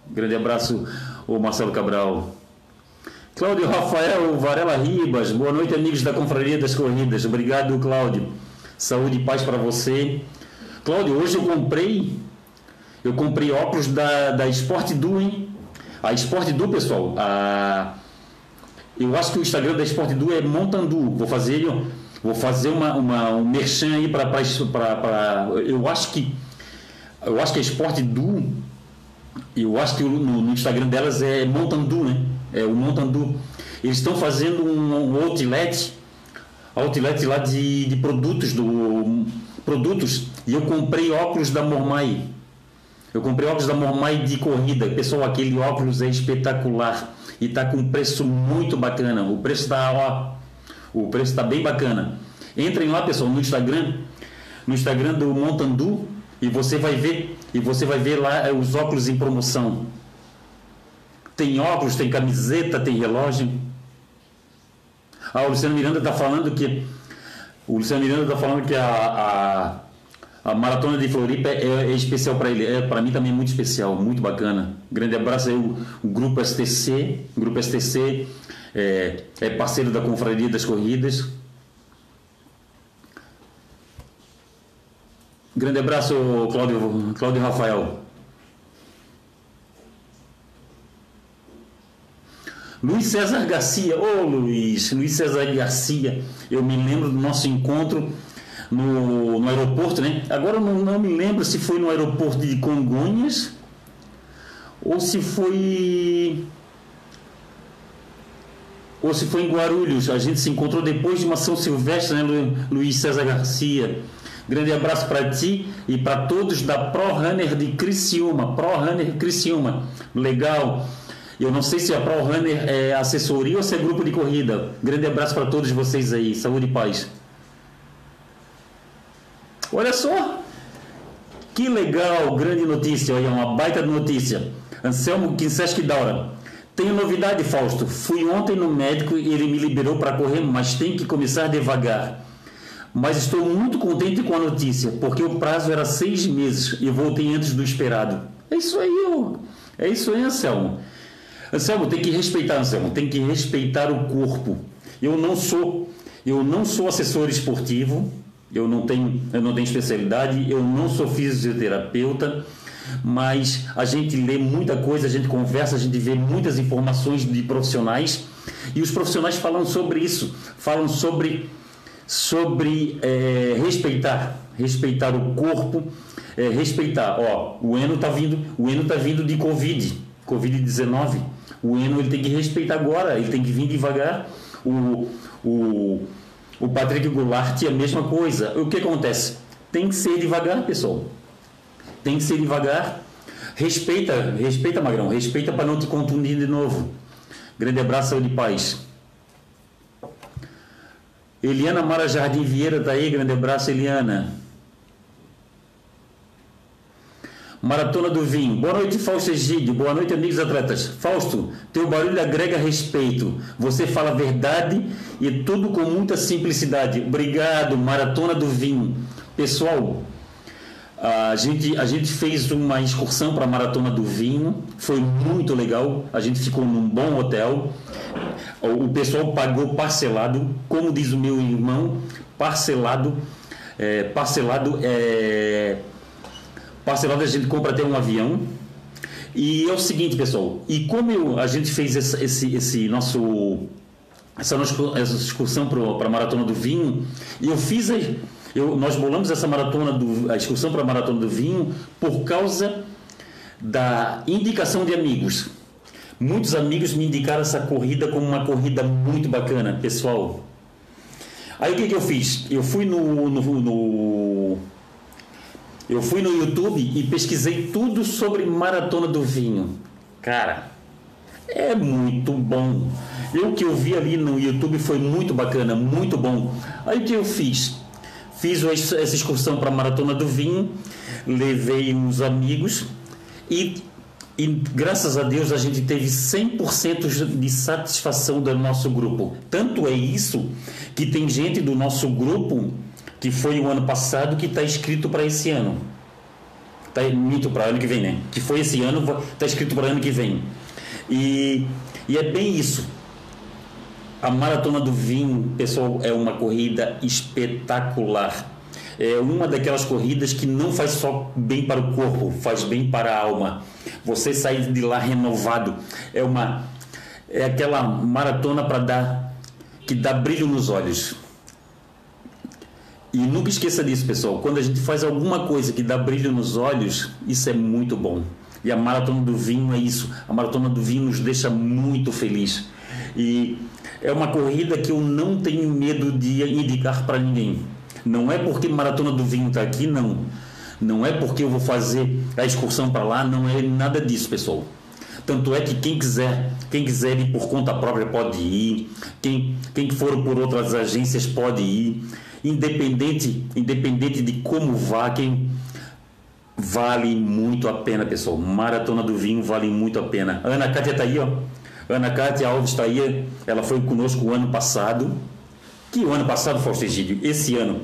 Grande abraço, o Marcelo Cabral. Cláudio Rafael Varela Ribas, boa noite, amigos da Confraria das Corridas. Obrigado, Cláudio. Saúde e paz para você. Cláudio, hoje eu comprei eu comprei óculos da, da Sport Duo, hein? A Sport Duo, pessoal, a, eu acho que o Instagram da Sport Duo é Montandu. Vou fazer, vou fazer uma, uma, um merchan aí para. Eu acho que. Eu acho que a Sport Duo. Eu acho que no, no Instagram delas é Montandu, né? É o Montandu. Eles estão fazendo um, um outlet. Outlet lá de, de produtos do produtos e eu comprei óculos da Mormai eu comprei óculos da Mormai de corrida. Pessoal, aquele óculos é espetacular e está com um preço muito bacana. O preço está, ó, o preço está bem bacana. Entrem lá, pessoal, no Instagram, no Instagram do Montandu e você vai ver e você vai ver lá é, os óculos em promoção. Tem óculos, tem camiseta, tem relógio. Ah, o Luciano Miranda está falando que o Luciano Miranda está falando que a, a a maratona de Floripa é, é especial para ele, é para mim também muito especial, muito bacana. Grande abraço aí o, o grupo STC, o grupo STC é, é parceiro da Confraria das Corridas. Grande abraço, Cláudio, Cláudio Rafael. Luiz César Garcia, ô oh, Luiz, Luiz César Garcia, eu me lembro do nosso encontro no, no aeroporto, né? Agora eu não, não me lembro se foi no aeroporto de Congonhas ou se foi ou se foi em Guarulhos. A gente se encontrou depois de uma São Silvestre, né, Luiz César Garcia. Grande abraço para ti e para todos da Pro Runner de Criciúma. Pro Runner Criciúma. Legal. Eu não sei se a Pro Runner é assessoria ou se é grupo de corrida. Grande abraço para todos vocês aí. Saúde e paz. Olha só, que legal, grande notícia, olha, uma baita notícia. Anselmo Kinseschi Daura. Tenho novidade, Fausto. Fui ontem no médico e ele me liberou para correr, mas tem que começar devagar. Mas estou muito contente com a notícia, porque o prazo era seis meses e voltei antes do esperado. É isso aí, ó. é isso aí, Anselmo. Anselmo, tem que respeitar, Anselmo, tem que respeitar o corpo. Eu não sou, eu não sou assessor esportivo, eu não tenho, eu não tenho especialidade, eu não sou fisioterapeuta, mas a gente lê muita coisa, a gente conversa, a gente vê muitas informações de profissionais e os profissionais falam sobre isso, falam sobre sobre é, respeitar, respeitar o corpo, é, respeitar. Ó, o Eno tá vindo, o Eno tá vindo de Covid, Covid-19. O Eno ele tem que respeitar agora, ele tem que vir devagar. O, o o Patrick Goulart é a mesma coisa. O que acontece? Tem que ser devagar, pessoal. Tem que ser devagar. Respeita, respeita, Magrão. Respeita para não te contundir de novo. Grande abraço, saúde e paz. Eliana Mara Jardim Vieira está aí. Grande abraço, Eliana. Maratona do Vinho. Boa noite, Fausto Egídio. Boa noite, amigos atletas. Fausto, teu barulho agrega respeito. Você fala a verdade e tudo com muita simplicidade. Obrigado, Maratona do Vinho. Pessoal, a gente, a gente fez uma excursão para a Maratona do Vinho. Foi muito legal. A gente ficou num bom hotel. O pessoal pagou parcelado, como diz o meu irmão, parcelado. É, parcelado é Parcelado a gente compra até um avião. E é o seguinte, pessoal, e como eu, a gente fez esse, esse, esse nosso essa nossa excursão para a maratona do vinho, e eu fiz eu, nós bolamos essa maratona do, a excursão para a maratona do vinho por causa da indicação de amigos. Muitos amigos me indicaram essa corrida como uma corrida muito bacana, pessoal. Aí o que, que eu fiz? Eu fui no, no, no eu fui no YouTube e pesquisei tudo sobre maratona do vinho. Cara, é muito bom. Eu que eu vi ali no YouTube foi muito bacana, muito bom. Aí o que eu fiz? Fiz essa excursão para a maratona do vinho, levei uns amigos e, e graças a Deus a gente teve 100% de satisfação do nosso grupo. Tanto é isso que tem gente do nosso grupo que foi o ano passado, que está escrito para esse ano. Está muito para ano que vem, né? Que foi esse ano, está escrito para ano que vem. E, e é bem isso. A Maratona do Vinho, pessoal, é uma corrida espetacular. É uma daquelas corridas que não faz só bem para o corpo, faz bem para a alma. Você sair de lá renovado. É uma é aquela maratona para dar que dá brilho nos olhos. E nunca esqueça disso, pessoal. Quando a gente faz alguma coisa que dá brilho nos olhos, isso é muito bom. E a maratona do vinho é isso. A maratona do vinho nos deixa muito feliz. E é uma corrida que eu não tenho medo de indicar para ninguém. Não é porque maratona do vinho está aqui, não. Não é porque eu vou fazer a excursão para lá, não é nada disso, pessoal. Tanto é que quem quiser, quem quiser ir por conta própria pode ir, quem, quem for por outras agências pode ir, independente, independente de como vá, quem vale muito a pena, pessoal. Maratona do Vinho vale muito a pena. Ana Cátia está aí, ó. Ana Cátia Alves está aí, ela foi conosco o ano passado. Que ano passado, Fausto Egídio? Esse ano.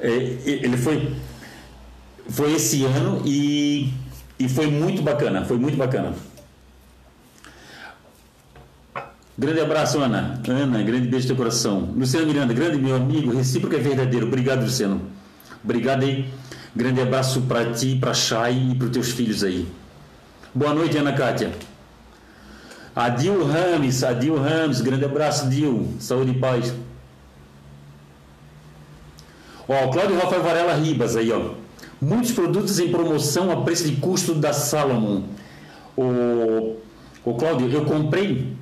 É, ele foi, foi esse ano e, e foi muito bacana, foi muito bacana. Grande abraço, Ana. Ana, grande beijo no teu coração. Luciano Miranda, grande meu amigo, recíproco é verdadeiro. Obrigado, Luciano. Obrigado aí. Grande abraço para ti, para Chay e para os teus filhos aí. Boa noite, Ana Kátia. Adil Rames, Adil Rames, grande abraço, Dil. Saúde e paz. Ó, Cláudio Rafael Varela Ribas aí, ó. Muitos produtos em promoção a preço de custo da Salomon. O, o Cláudio, eu comprei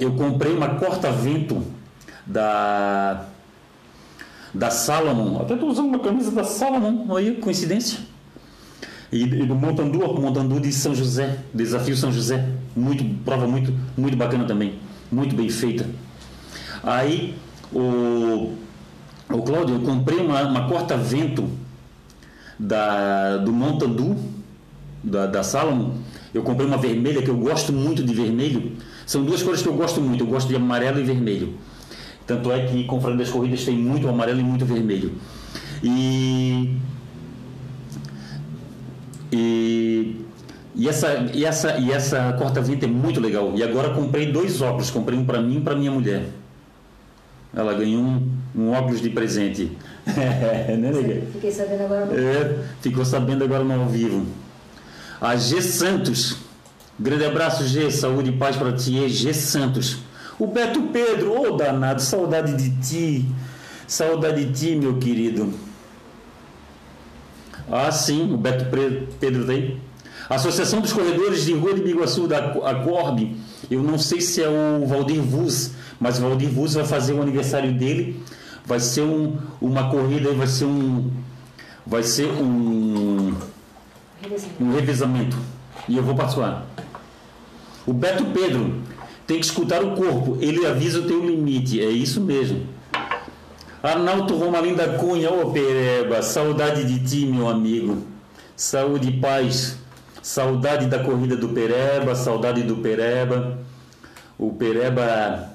eu comprei uma corta-vento da da Salomon. Até estou usando uma camisa da Salomon, aí, coincidência. E, e do Montandu, Montandu de São José, Desafio São José. Muito, prova muito, muito bacana também. Muito bem feita. Aí, o, o Cláudio, eu comprei uma, uma corta-vento da, do Montandu, da, da Salomon. Eu comprei uma vermelha, que eu gosto muito de vermelho são duas cores que eu gosto muito. Eu gosto de amarelo e vermelho. Tanto é que Confrade das Corridas tem muito amarelo e muito vermelho. E. E. E essa, e essa, e essa corta-vento é muito legal. E agora comprei dois óculos. Comprei um para mim e para minha mulher. Ela ganhou um, um óculos de presente. é, né, nega? Fiquei sabendo agora no é, Ficou sabendo agora no ao vivo. A G Santos Grande abraço, G. Saúde e paz para ti, G. Santos. O Beto Pedro, ô oh, danado, saudade de ti. Saudade de ti, meu querido. Ah, sim, o Beto Pedro tem. Associação dos Corredores de Rua de Biguaçu, da Corb. Eu não sei se é o Valdir Vuz, mas o Valdir Vuz vai fazer o aniversário dele. Vai ser um, uma corrida, vai ser um. Vai ser um. Um revezamento. E eu vou participar. O Beto Pedro tem que escutar o corpo, ele avisa o teu limite, é isso mesmo. Arnaldo Romalim da Cunha, ô Pereba, saudade de ti, meu amigo. Saúde e paz. Saudade da corrida do Pereba, saudade do Pereba. O Pereba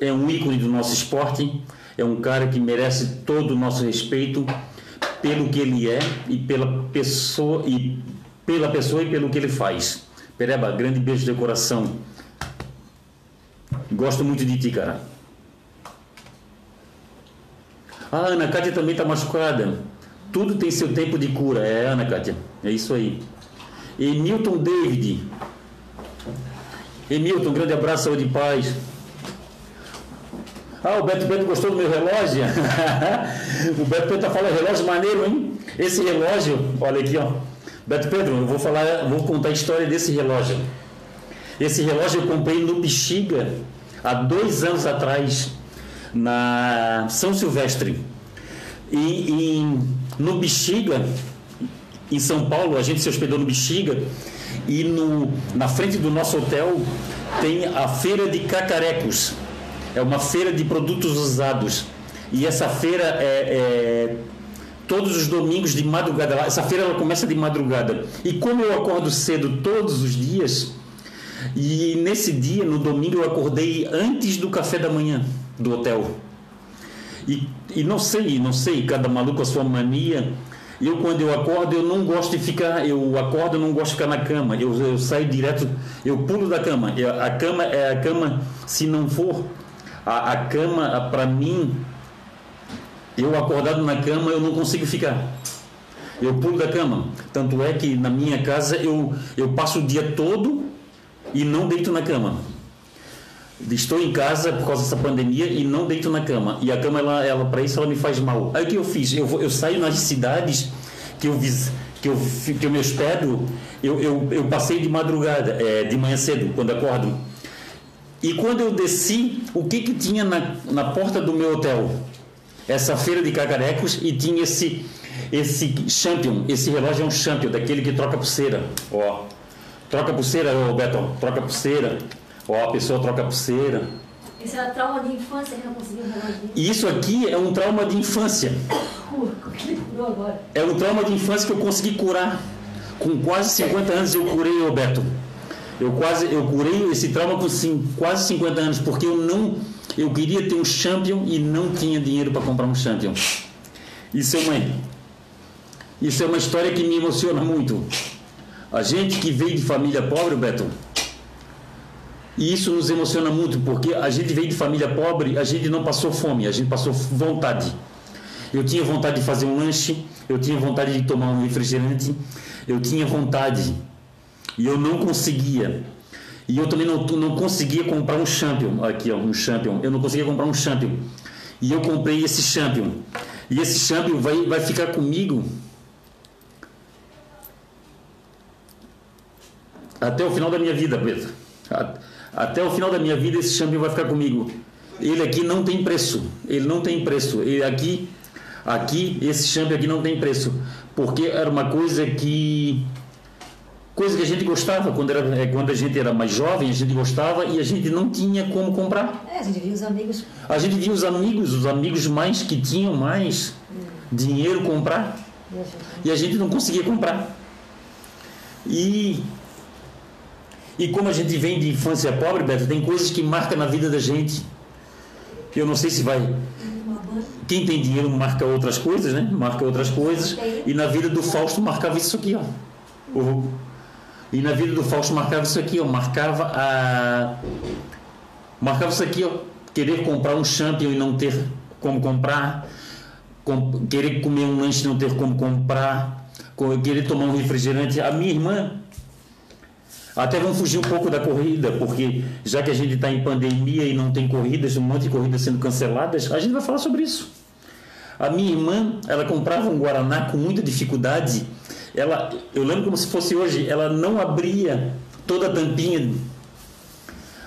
é um ícone do nosso esporte, é um cara que merece todo o nosso respeito pelo que ele é e pela pessoa e pela pessoa e pelo que ele faz. Pereba, grande beijo de coração. Gosto muito de ti, cara. A Ana Cátia também está machucada. Tudo tem seu tempo de cura. É, Ana Cátia. É isso aí. Emilton David. Emilton, grande abraço, saúde e paz. Ah, o Beto Beto gostou do meu relógio? o Beto Beto tá falando relógio maneiro, hein? Esse relógio, olha aqui, ó. Beto Pedro, eu vou falar, vou contar a história desse relógio. Esse relógio eu comprei no Bexiga há dois anos atrás, na São Silvestre. E, e no Bexiga, em São Paulo, a gente se hospedou no Bexiga e no, na frente do nosso hotel tem a Feira de Cacarecos. É uma feira de produtos usados. E essa feira é, é todos os domingos de madrugada. Essa feira ela começa de madrugada. E como eu acordo cedo todos os dias, e nesse dia, no domingo, eu acordei antes do café da manhã do hotel. E, e não sei, não sei, cada maluco a sua mania. Eu, quando eu acordo, eu não gosto de ficar. Eu acordo, eu não gosto de ficar na cama. Eu, eu saio direto, eu pulo da cama. Eu, a cama é a cama, se não for. A, a cama, para mim, eu acordado na cama, eu não consigo ficar. Eu pulo da cama. Tanto é que na minha casa eu, eu passo o dia todo e não deito na cama estou em casa por causa dessa pandemia e não deito na cama. E a cama, ela, ela para isso, ela me faz mal. Aí o que eu fiz? Eu, eu saio nas cidades que eu, que eu, que eu me hospedo, eu, eu, eu passei de madrugada, é, de manhã cedo, quando acordo. E quando eu desci, o que, que tinha na, na porta do meu hotel? Essa feira de cacarecos e tinha esse, esse champion. Esse relógio é um champion, daquele que troca pulseira. Ó, troca pulseira, ô Beto, troca pulseira. Ou a pessoa troca pulseira. Isso era trauma de infância que não conseguiu Isso aqui é um trauma de infância. É um trauma de infância que eu consegui curar. Com quase 50 anos eu curei, Roberto. Eu quase eu curei esse trauma com sim, quase 50 anos, porque eu não eu queria ter um champion e não tinha dinheiro para comprar um champion. Isso é uma isso é uma história que me emociona muito. A gente que veio de família pobre, Beto, e isso nos emociona muito, porque a gente veio de família pobre, a gente não passou fome, a gente passou vontade. Eu tinha vontade de fazer um lanche, eu tinha vontade de tomar um refrigerante, eu tinha vontade. E eu não conseguia. E eu também não, não conseguia comprar um champion. Aqui, ó, um champion. Eu não conseguia comprar um champion. E eu comprei esse champion. E esse champion vai, vai ficar comigo até o final da minha vida, Pedro. Até o final da minha vida esse champion vai ficar comigo. Ele aqui não tem preço. Ele não tem preço. Ele aqui, aqui esse champion aqui não tem preço, porque era uma coisa que coisa que a gente gostava quando era é, quando a gente era mais jovem a gente gostava e a gente não tinha como comprar é, a gente via os amigos a gente via os amigos os amigos mais que tinham mais hum. dinheiro comprar e a, e a gente não conseguia comprar e e como a gente vem de infância pobre, Beto, tem coisas que marcam na vida da gente. Eu não sei se vai. Quem tem dinheiro marca outras coisas, né? Marca outras coisas. E na vida do Fausto marcava isso aqui, ó. E na vida do Fausto marcava isso aqui, ó. Marcava a. Marcava isso aqui, ó. Querer comprar um champion e não ter como comprar. Com... Querer comer um lanche e não ter como comprar. Querer tomar um refrigerante. A minha irmã, até vamos fugir um pouco da corrida, porque já que a gente está em pandemia e não tem corridas, um monte de corridas sendo canceladas, a gente vai falar sobre isso. A minha irmã, ela comprava um Guaraná com muita dificuldade. Ela, eu lembro como se fosse hoje, ela não abria toda a tampinha.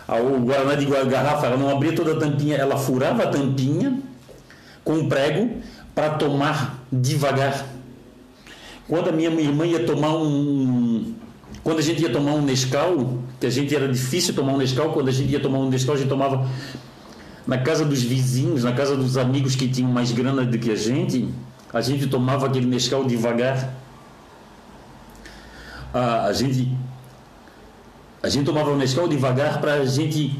O Guaraná de garrafa, ela não abria toda a tampinha, ela furava a tampinha com um prego para tomar devagar. Quando a minha irmã ia tomar um, quando a gente ia tomar um Nescau, que a gente era difícil tomar um Nescau, quando a gente ia tomar um Nescau, a gente tomava na casa dos vizinhos, na casa dos amigos que tinham mais grana do que a gente, a gente tomava aquele Nescau devagar. A, a gente a gente tomava o Nescau devagar para a gente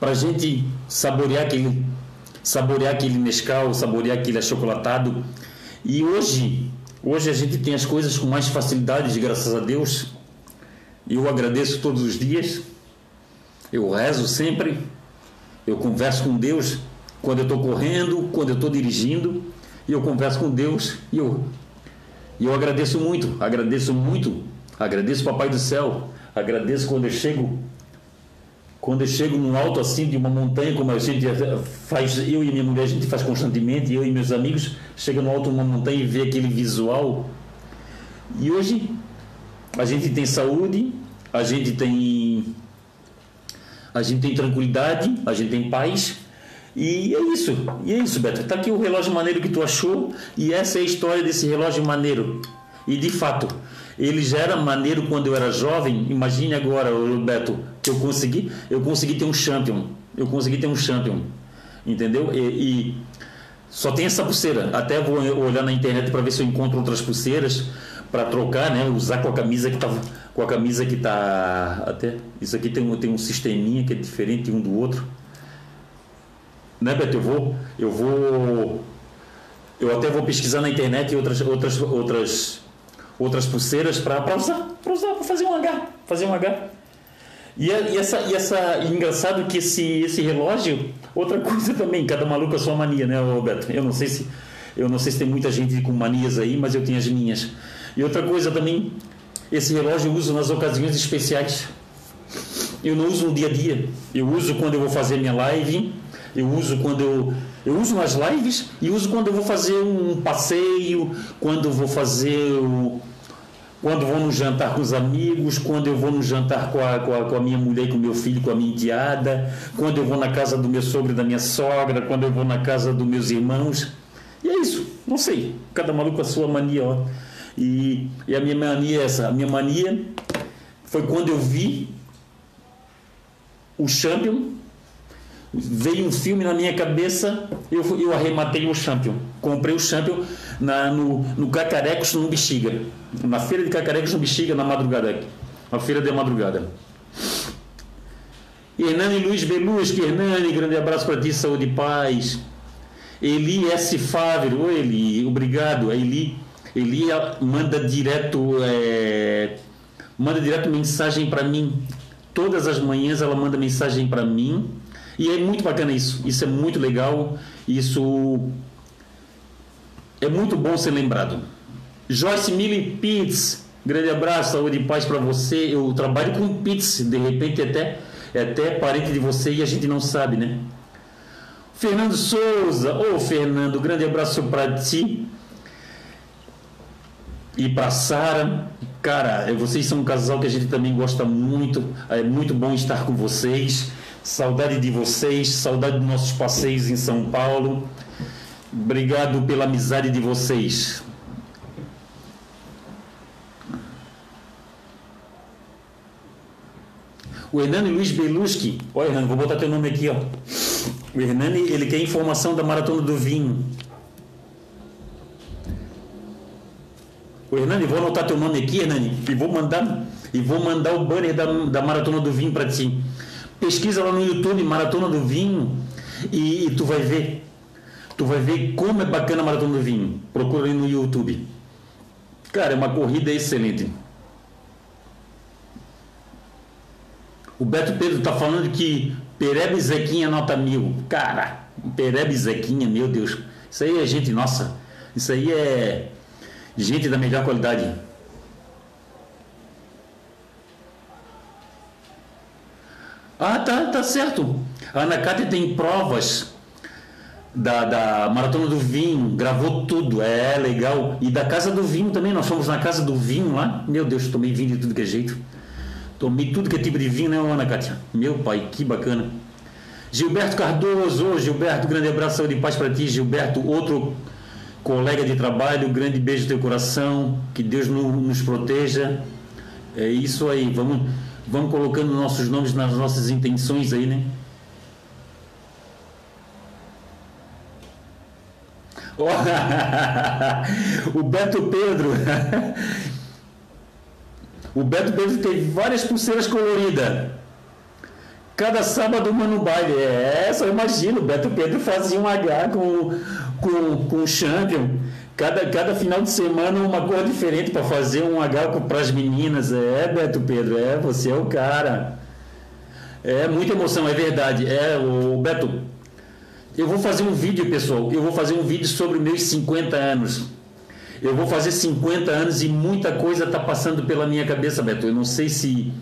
para gente saborear aquele saborear aquele Nescau, saborear aquele achocolatado. E hoje, hoje a gente tem as coisas com mais facilidade, graças a Deus. Eu agradeço todos os dias, eu rezo sempre, eu converso com Deus quando eu estou correndo, quando eu estou dirigindo, e eu converso com Deus e eu, e eu agradeço muito, agradeço muito, agradeço Papai do Céu, agradeço quando eu chego quando eu chego no alto assim de uma montanha, como a gente faz, eu e minha mulher, a gente faz constantemente, eu e meus amigos, chega no alto de uma montanha e vê aquele visual. E hoje a gente tem saúde, a gente tem a gente tem tranquilidade, a gente tem paz. E é isso, e é isso, Beto. Tá aqui o relógio maneiro que tu achou, e essa é a história desse relógio maneiro. E de fato, ele já era maneiro quando eu era jovem. Imagine agora, Beto, que eu consegui, eu consegui ter um champion. Eu consegui ter um champion. Entendeu? E, e só tem essa pulseira. Até vou olhar na internet para ver se eu encontro outras pulseiras para trocar, né? Usar com a camisa que tá com a camisa que tá até isso aqui tem um, tem um sisteminha que é diferente um do outro. né, Beto? Eu vou, eu vou, eu até vou pesquisar na internet outras, outras, outras, outras pulseiras para usar, para usar, para fazer um H, fazer um H. E, e, essa, e essa, e engraçado que esse, esse relógio, outra coisa também, cada maluco a sua mania, né, Roberto? Eu não sei se, eu não sei se tem muita gente com manias aí, mas eu tenho as minhas. E outra coisa também, esse relógio eu uso nas ocasiões especiais. Eu não uso no dia a dia. Eu uso quando eu vou fazer minha live, eu uso quando eu eu uso nas lives e uso quando eu vou fazer um passeio, quando vou fazer o, quando vou no jantar com os amigos, quando eu vou no jantar com a, com a, com a minha mulher, com o meu filho, com a minha enteada, quando eu vou na casa do meu sogro e da minha sogra, quando eu vou na casa dos meus irmãos. E é isso, não sei, cada maluco a sua mania. Ó. E, e a minha mania é essa, a minha mania foi quando eu vi o Champion, veio um filme na minha cabeça, eu, eu arrematei o Champion. Comprei o Champion na, no, no Cacarecos, no Bexiga. Na feira de Cacarecos, no Bexiga, na madrugada. Na feira de madrugada. Hernani Luiz Beluschi, Hernani, grande abraço para ti, saúde e paz. Eli S. Fávero, oi Eli, obrigado. A Eli, Eli manda direto, é, manda direto mensagem para mim. Todas as manhãs ela manda mensagem para mim. E é muito bacana isso. Isso é muito legal. Isso é muito bom ser lembrado. Joyce Mille Pitts, grande abraço, saúde e paz para você. Eu trabalho com Pitts, de repente até é até parente de você e a gente não sabe, né? Fernando Souza, ô oh, Fernando, grande abraço para ti e para Sara. Cara, vocês são um casal que a gente também gosta muito. É muito bom estar com vocês. Saudade de vocês, saudade dos nossos passeios em São Paulo. Obrigado pela amizade de vocês. O Hernani Luiz Beluschi, olha Hernani, vou botar teu nome aqui, ó. O Hernani, ele quer informação da Maratona do Vinho. O Hernani, vou anotar teu nome aqui, Hernani, e vou mandar, e vou mandar o banner da, da Maratona do Vinho para ti. Pesquisa lá no YouTube, Maratona do Vinho, e, e tu vai ver Tu vai ver como é bacana a Maratona do Vinho. Procura aí no YouTube. Cara, é uma corrida excelente. O Beto Pedro tá falando que Perebe Zequinha nota mil. Cara, Perebe Zequinha, meu Deus. Isso aí é gente nossa. Isso aí é gente da melhor qualidade. Ah, tá, tá certo. A Ana Cátia tem provas da, da Maratona do Vinho, gravou tudo, é legal. E da Casa do Vinho também, nós fomos na Casa do Vinho lá. Meu Deus, tomei vinho de tudo que é jeito. Tomei tudo que é tipo de vinho, né, Ana Cátia? Meu pai, que bacana. Gilberto Cardoso, ô Gilberto, grande abraço de paz para ti, Gilberto, outro colega de trabalho, grande beijo no teu coração, que Deus nos proteja. É isso aí, vamos, vamos colocando nossos nomes nas nossas intenções aí, né? o Beto Pedro. o Beto Pedro teve várias pulseiras coloridas. Cada sábado uma no baile. É, só imagina, o Beto Pedro fazia um H com, com, com o Champion. Cada, cada final de semana uma cor diferente para fazer um H para as meninas. É, Beto Pedro, é, você é o cara. É muita emoção, é verdade. É, o Beto, eu vou fazer um vídeo, pessoal. Eu vou fazer um vídeo sobre meus 50 anos. Eu vou fazer 50 anos e muita coisa está passando pela minha cabeça, Beto. Eu não sei se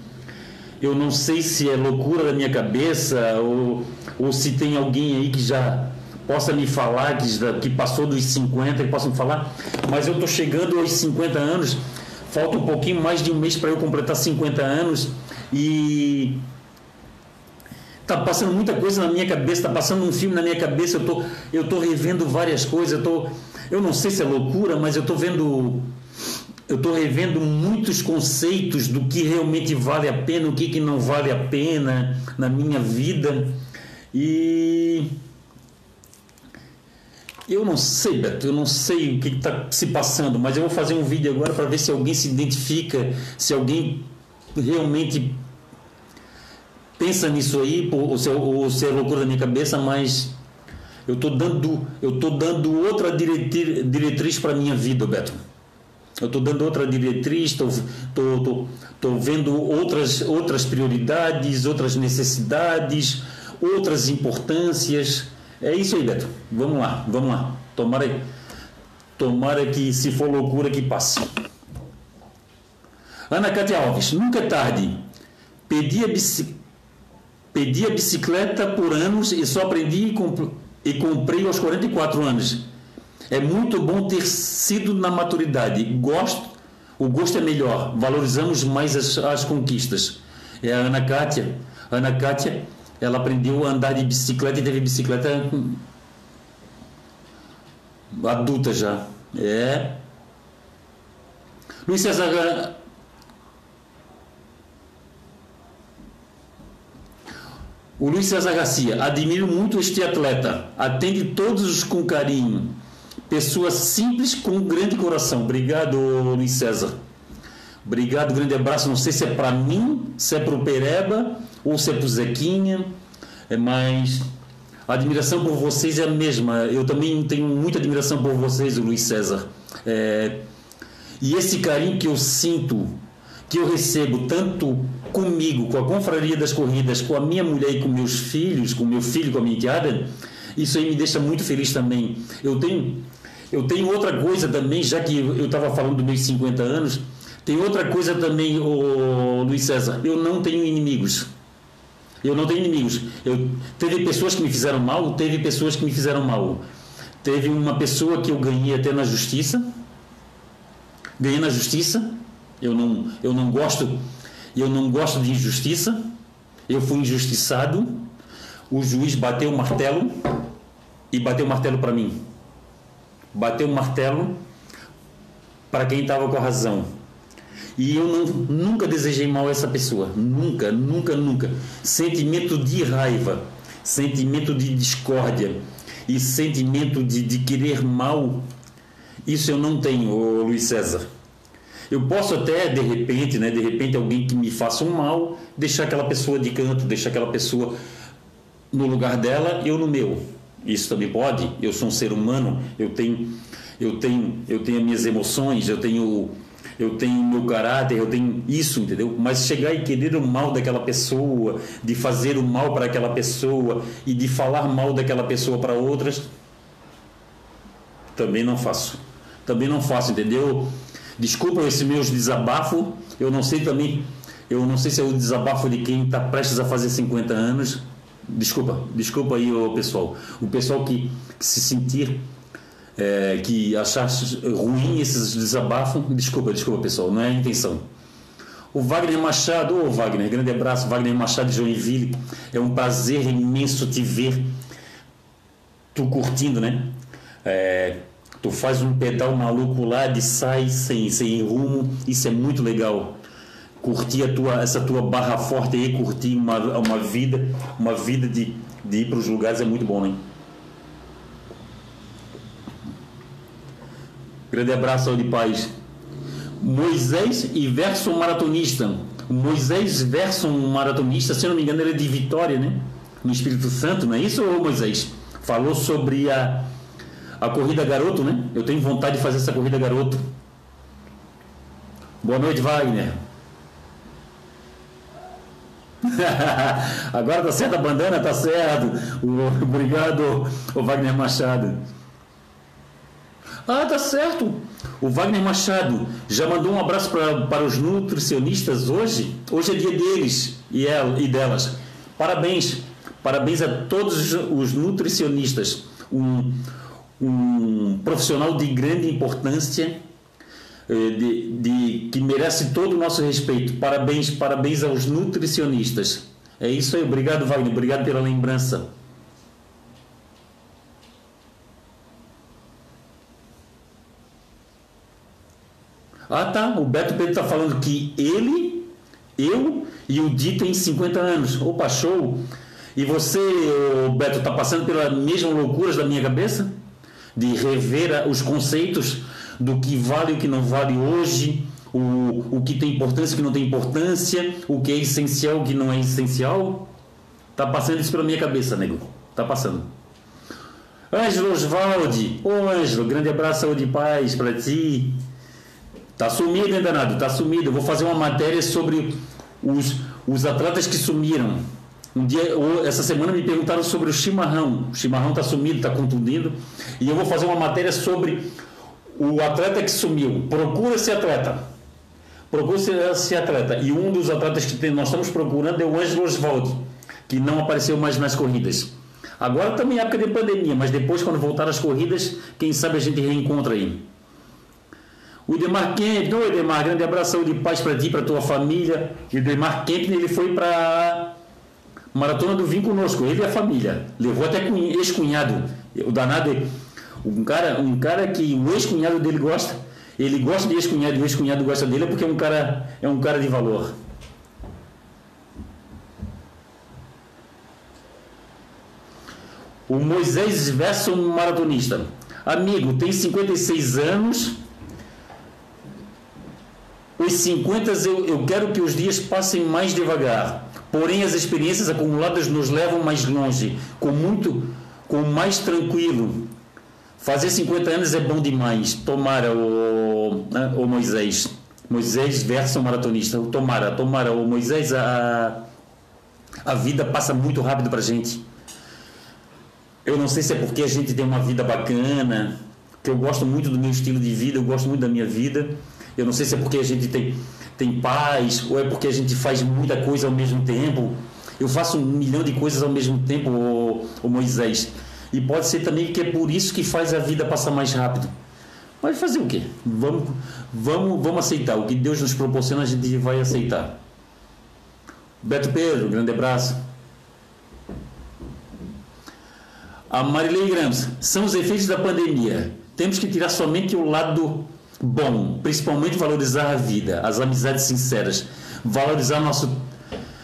eu não sei se é loucura da minha cabeça ou, ou se tem alguém aí que já possa me falar que, que passou dos 50 e possa me falar, mas eu estou chegando aos 50 anos, falta um pouquinho mais de um mês para eu completar 50 anos e tá passando muita coisa na minha cabeça, tá passando um filme na minha cabeça, eu tô, eu tô revendo várias coisas, eu tô, eu não sei se é loucura, mas eu tô vendo, eu tô revendo muitos conceitos do que realmente vale a pena, o que, que não vale a pena na minha vida e eu não sei, Beto, eu não sei o que está se passando, mas eu vou fazer um vídeo agora para ver se alguém se identifica, se alguém realmente pensa nisso aí, ou se, ou se é loucura da minha cabeça, mas Eu estou dando, eu tô dando outra diretriz, para minha vida, Beto. Eu estou dando outra diretriz, estou vendo outras, outras prioridades, outras necessidades, outras importâncias. É isso aí, Beto. Vamos lá, vamos lá. Tomara, tomara que, se for loucura, que passe. Ana Cátia Alves, nunca é tarde. Pedi a, pedi a bicicleta por anos e só aprendi e comprei aos 44 anos. É muito bom ter sido na maturidade. Gosto, o gosto é melhor. Valorizamos mais as, as conquistas. É a Ana Kátia. Ana Kátia, ela aprendeu a andar de bicicleta e teve bicicleta adulta já. É. Luiz César O Luiz César Garcia, admiro muito este atleta, atende todos com carinho. Pessoa simples com um grande coração. Obrigado, Luiz César. Obrigado, grande abraço. Não sei se é para mim, se é para o Pereba ou se é para o Zequinha, mas a admiração por vocês é a mesma. Eu também tenho muita admiração por vocês, Luiz César. É, e esse carinho que eu sinto que eu recebo tanto comigo, com a confraria das corridas, com a minha mulher e com meus filhos, com meu filho, com a minha enteada, isso aí me deixa muito feliz também. Eu tenho, eu tenho outra coisa também, já que eu estava falando dos meus 50 anos, tem outra coisa também, Luiz César, eu não tenho inimigos. Eu não tenho inimigos. Eu, teve pessoas que me fizeram mal, teve pessoas que me fizeram mal. Teve uma pessoa que eu ganhei até na justiça, ganhei na justiça, eu não, eu não gosto, eu não gosto de injustiça. Eu fui injustiçado. O juiz bateu o martelo e bateu o martelo para mim. Bateu o martelo para quem estava com a razão. E eu não, nunca desejei mal a essa pessoa. Nunca, nunca, nunca. Sentimento de raiva, sentimento de discórdia e sentimento de, de querer mal, isso eu não tenho, Luiz César. Eu posso até, de repente, né, de repente alguém que me faça um mal, deixar aquela pessoa de canto, deixar aquela pessoa no lugar dela, eu no meu. Isso também pode. Eu sou um ser humano, eu tenho, eu tenho, eu tenho as minhas emoções, eu tenho, eu tenho meu caráter, eu tenho isso, entendeu? Mas chegar e querer o mal daquela pessoa, de fazer o mal para aquela pessoa e de falar mal daquela pessoa para outras, também não faço. Também não faço, entendeu? Desculpa esse meus desabafo. Eu não sei também, eu não sei se é o desabafo de quem está prestes a fazer 50 anos. Desculpa, desculpa aí o pessoal. O pessoal que, que se sentir é, que achar ruim esses desabafos, desculpa, desculpa pessoal, não é a intenção. O Wagner Machado, ô oh, Wagner, grande abraço, Wagner Machado de Joinville. É um prazer imenso te ver, tu curtindo, né? É, Tu faz um pedal maluco lá de sai sem, sem rumo, isso é muito legal. Curtir a tua, essa tua barra forte aí, curtir uma, uma vida, uma vida de, de ir para os lugares é muito bom, né? Grande abraço de paz. Moisés e verso maratonista. Moisés verso maratonista, se eu não me engano, ele é de Vitória, né? No Espírito Santo, não é isso, Moisés? Falou sobre a a corrida garoto, né? Eu tenho vontade de fazer essa corrida garoto. Boa noite, Wagner. Agora tá certo a bandana, tá certo. Obrigado, o Wagner Machado. Ah, tá certo. O Wagner Machado já mandou um abraço pra, para os nutricionistas hoje. Hoje é dia deles e, ela, e delas. Parabéns. Parabéns a todos os nutricionistas. Um, um profissional de grande importância, eh, de, de, que merece todo o nosso respeito. Parabéns, parabéns aos nutricionistas. É isso aí, obrigado Wagner, obrigado pela lembrança. Ah tá, o Beto Pedro está falando que ele, eu e o Di tem 50 anos. Opa, show! E você, Beto, está passando pelas mesmas loucuras da minha cabeça? de rever os conceitos do que vale e o que não vale hoje, o, o que tem importância e o que não tem importância, o que é essencial e o que não é essencial. Tá passando isso pela minha cabeça, nego. Tá passando. Ângelo Osvaldi, ô Ângelo, grande abraço, saúde e paz para ti. Tá sumido, hein, danado? Tá sumido. Eu vou fazer uma matéria sobre os, os atletas que sumiram. Um dia, essa semana me perguntaram sobre o chimarrão. O chimarrão tá sumido, tá contundindo. E eu vou fazer uma matéria sobre o atleta que sumiu. Procura esse atleta. Procura esse atleta. E um dos atletas que tem, nós estamos procurando é o Ângelo Osvaldi, que não apareceu mais nas corridas. Agora também é época de pandemia, mas depois, quando voltar as corridas, quem sabe a gente reencontra aí. O Edemar Kemp, ô Edemar, grande abraço, saúde e paz para ti, para tua família. Edemar Kemp, ele foi para Maratona do Vim conosco, ele e a família. Levou até ex-cunhado. O danado, um cara, um cara que o ex-cunhado dele gosta, ele gosta de ex-cunhado e o ex-cunhado gosta dele porque é um cara, é um cara de valor. O Moisés Verso maratonista. Amigo, tem 56 anos os 50 eu, eu quero que os dias passem mais devagar. Porém, as experiências acumuladas nos levam mais longe, com muito, com mais tranquilo. Fazer 50 anos é bom demais. Tomara, o, né, o Moisés. Moisés verso maratonista. Tomara, tomara, o Moisés, a, a vida passa muito rápido para gente. Eu não sei se é porque a gente tem uma vida bacana, que eu gosto muito do meu estilo de vida, eu gosto muito da minha vida eu não sei se é porque a gente tem, tem paz ou é porque a gente faz muita coisa ao mesmo tempo. Eu faço um milhão de coisas ao mesmo tempo, o, o Moisés. E pode ser também que é por isso que faz a vida passar mais rápido. Mas fazer o quê? Vamos, vamos, vamos aceitar. O que Deus nos proporciona, a gente vai aceitar. Beto Pedro, grande abraço. A Marilei Grams, são os efeitos da pandemia. Temos que tirar somente o lado Bom, principalmente valorizar a vida, as amizades sinceras, valorizar nosso,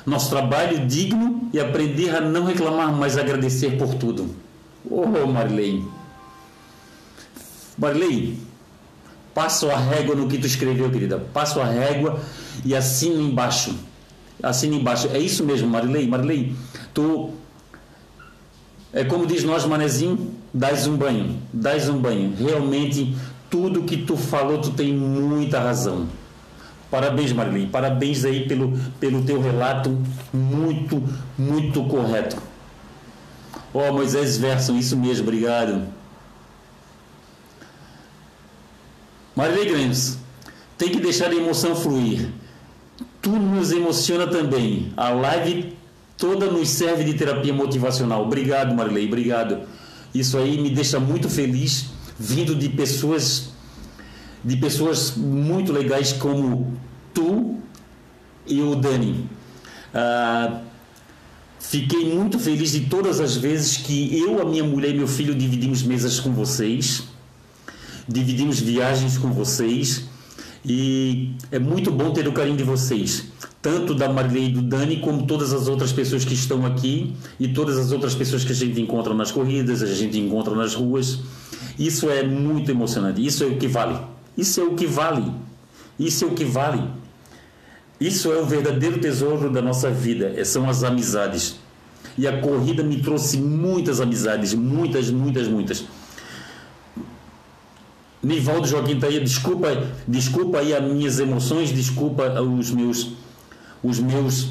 nosso trabalho digno e aprender a não reclamar, mas agradecer por tudo. Oh, Marilei. Marilei, passo a régua no que tu escreveu, querida. Passo a régua e assino embaixo. Assino embaixo. É isso mesmo, Marilei. Marilei, tu. É como diz nós, manezinho, dás um banho. Dás um banho. Realmente tudo que tu falou, tu tem muita razão. Parabéns, Marilyn. Parabéns aí pelo, pelo teu relato muito, muito correto. Ó, oh, Moisés Verson, isso mesmo, obrigado. Marilyn Grams, tem que deixar a emoção fluir. Tu nos emociona também. A live toda nos serve de terapia motivacional. Obrigado, Marilei, obrigado. Isso aí me deixa muito feliz vindo de pessoas de pessoas muito legais como tu e o Dani. Ah, fiquei muito feliz de todas as vezes que eu, a minha mulher e meu filho dividimos mesas com vocês, dividimos viagens com vocês e é muito bom ter o carinho de vocês, tanto da Marilei e do Dani, como todas as outras pessoas que estão aqui e todas as outras pessoas que a gente encontra nas corridas, a gente encontra nas ruas. Isso é muito emocionante, isso é o que vale. Isso é o que vale. Isso é o que vale. Isso é o verdadeiro tesouro da nossa vida, é, são as amizades. E a corrida me trouxe muitas amizades, muitas, muitas, muitas. Nivaldo Joaquim tá aí, desculpa, desculpa aí as minhas emoções, desculpa os meus os meus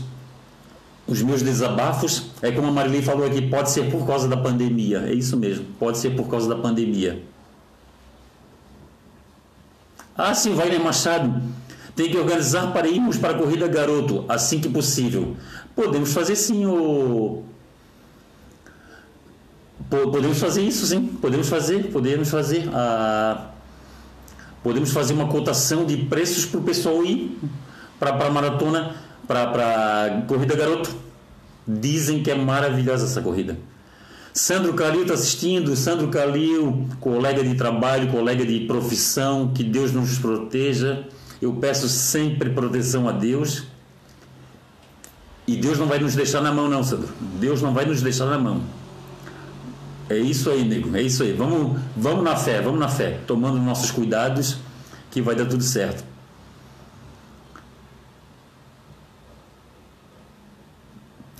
os meus desabafos. É como a Marilei falou aqui, pode ser por causa da pandemia. É isso mesmo, pode ser por causa da pandemia. Ah, Wagner Machado. Tem que organizar para irmos para a corrida garoto, assim que possível. Podemos fazer sim, o. Podemos fazer isso, sim. Podemos fazer, podemos fazer. Ah, podemos fazer uma cotação de preços para o pessoal ir para a maratona para a corrida garoto. Dizem que é maravilhosa essa corrida. Sandro Calil está assistindo. Sandro Calil, colega de trabalho, colega de profissão, que Deus nos proteja. Eu peço sempre proteção a Deus. E Deus não vai nos deixar na mão, não, Sandro. Deus não vai nos deixar na mão. É isso aí, nego. É isso aí. Vamos, vamos na fé, vamos na fé. Tomando nossos cuidados, que vai dar tudo certo.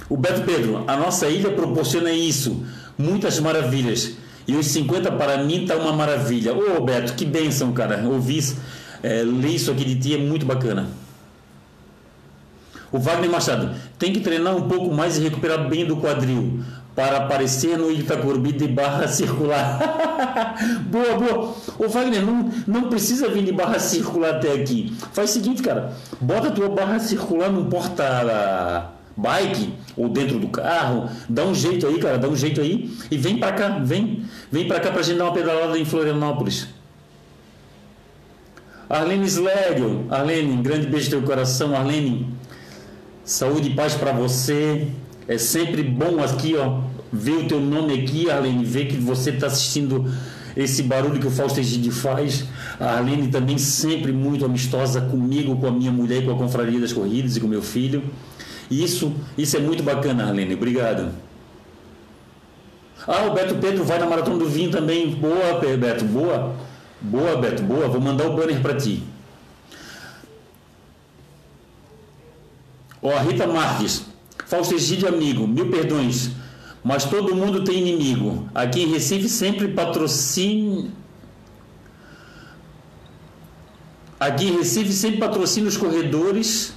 O Beto Pedro, a nossa ilha proporciona isso, muitas maravilhas. E os 50 para mim tá uma maravilha. Ô Beto, que bênção, cara. Ouvir, é, ler isso aqui de ti é muito bacana. O Wagner Machado tem que treinar um pouco mais e recuperar bem do quadril para aparecer no Itacorbi de barra circular. boa, boa. O Wagner, não, não precisa vir de barra circular até aqui. Faz o seguinte, cara. Bota a tua barra circular num porta bike ou dentro do carro, dá um jeito aí, cara, dá um jeito aí e vem para cá, vem, vem para cá pra gente dar uma pedalada em Florianópolis. Arlene Slegel, Arlene, grande beijo no teu coração, Arlene. Saúde e paz para você. É sempre bom aqui, ó, ver o teu nome aqui, Arlene, ver que você está assistindo esse barulho que o Fausto Egide faz. A Arlene também sempre muito amistosa comigo, com a minha mulher, com a Confraria das Corridas e com meu filho. Isso, isso é muito bacana, Arlene. Obrigado. Ah, o Beto Pedro vai na Maratona do Vinho também. Boa, Beto, boa. Boa, Beto, boa. Vou mandar o banner para ti. Ó, oh, Rita Marques. Fausto Egídio, amigo, mil perdões. Mas todo mundo tem inimigo. Aqui em Recife sempre patrocina. Aqui em Recife sempre patrocina os corredores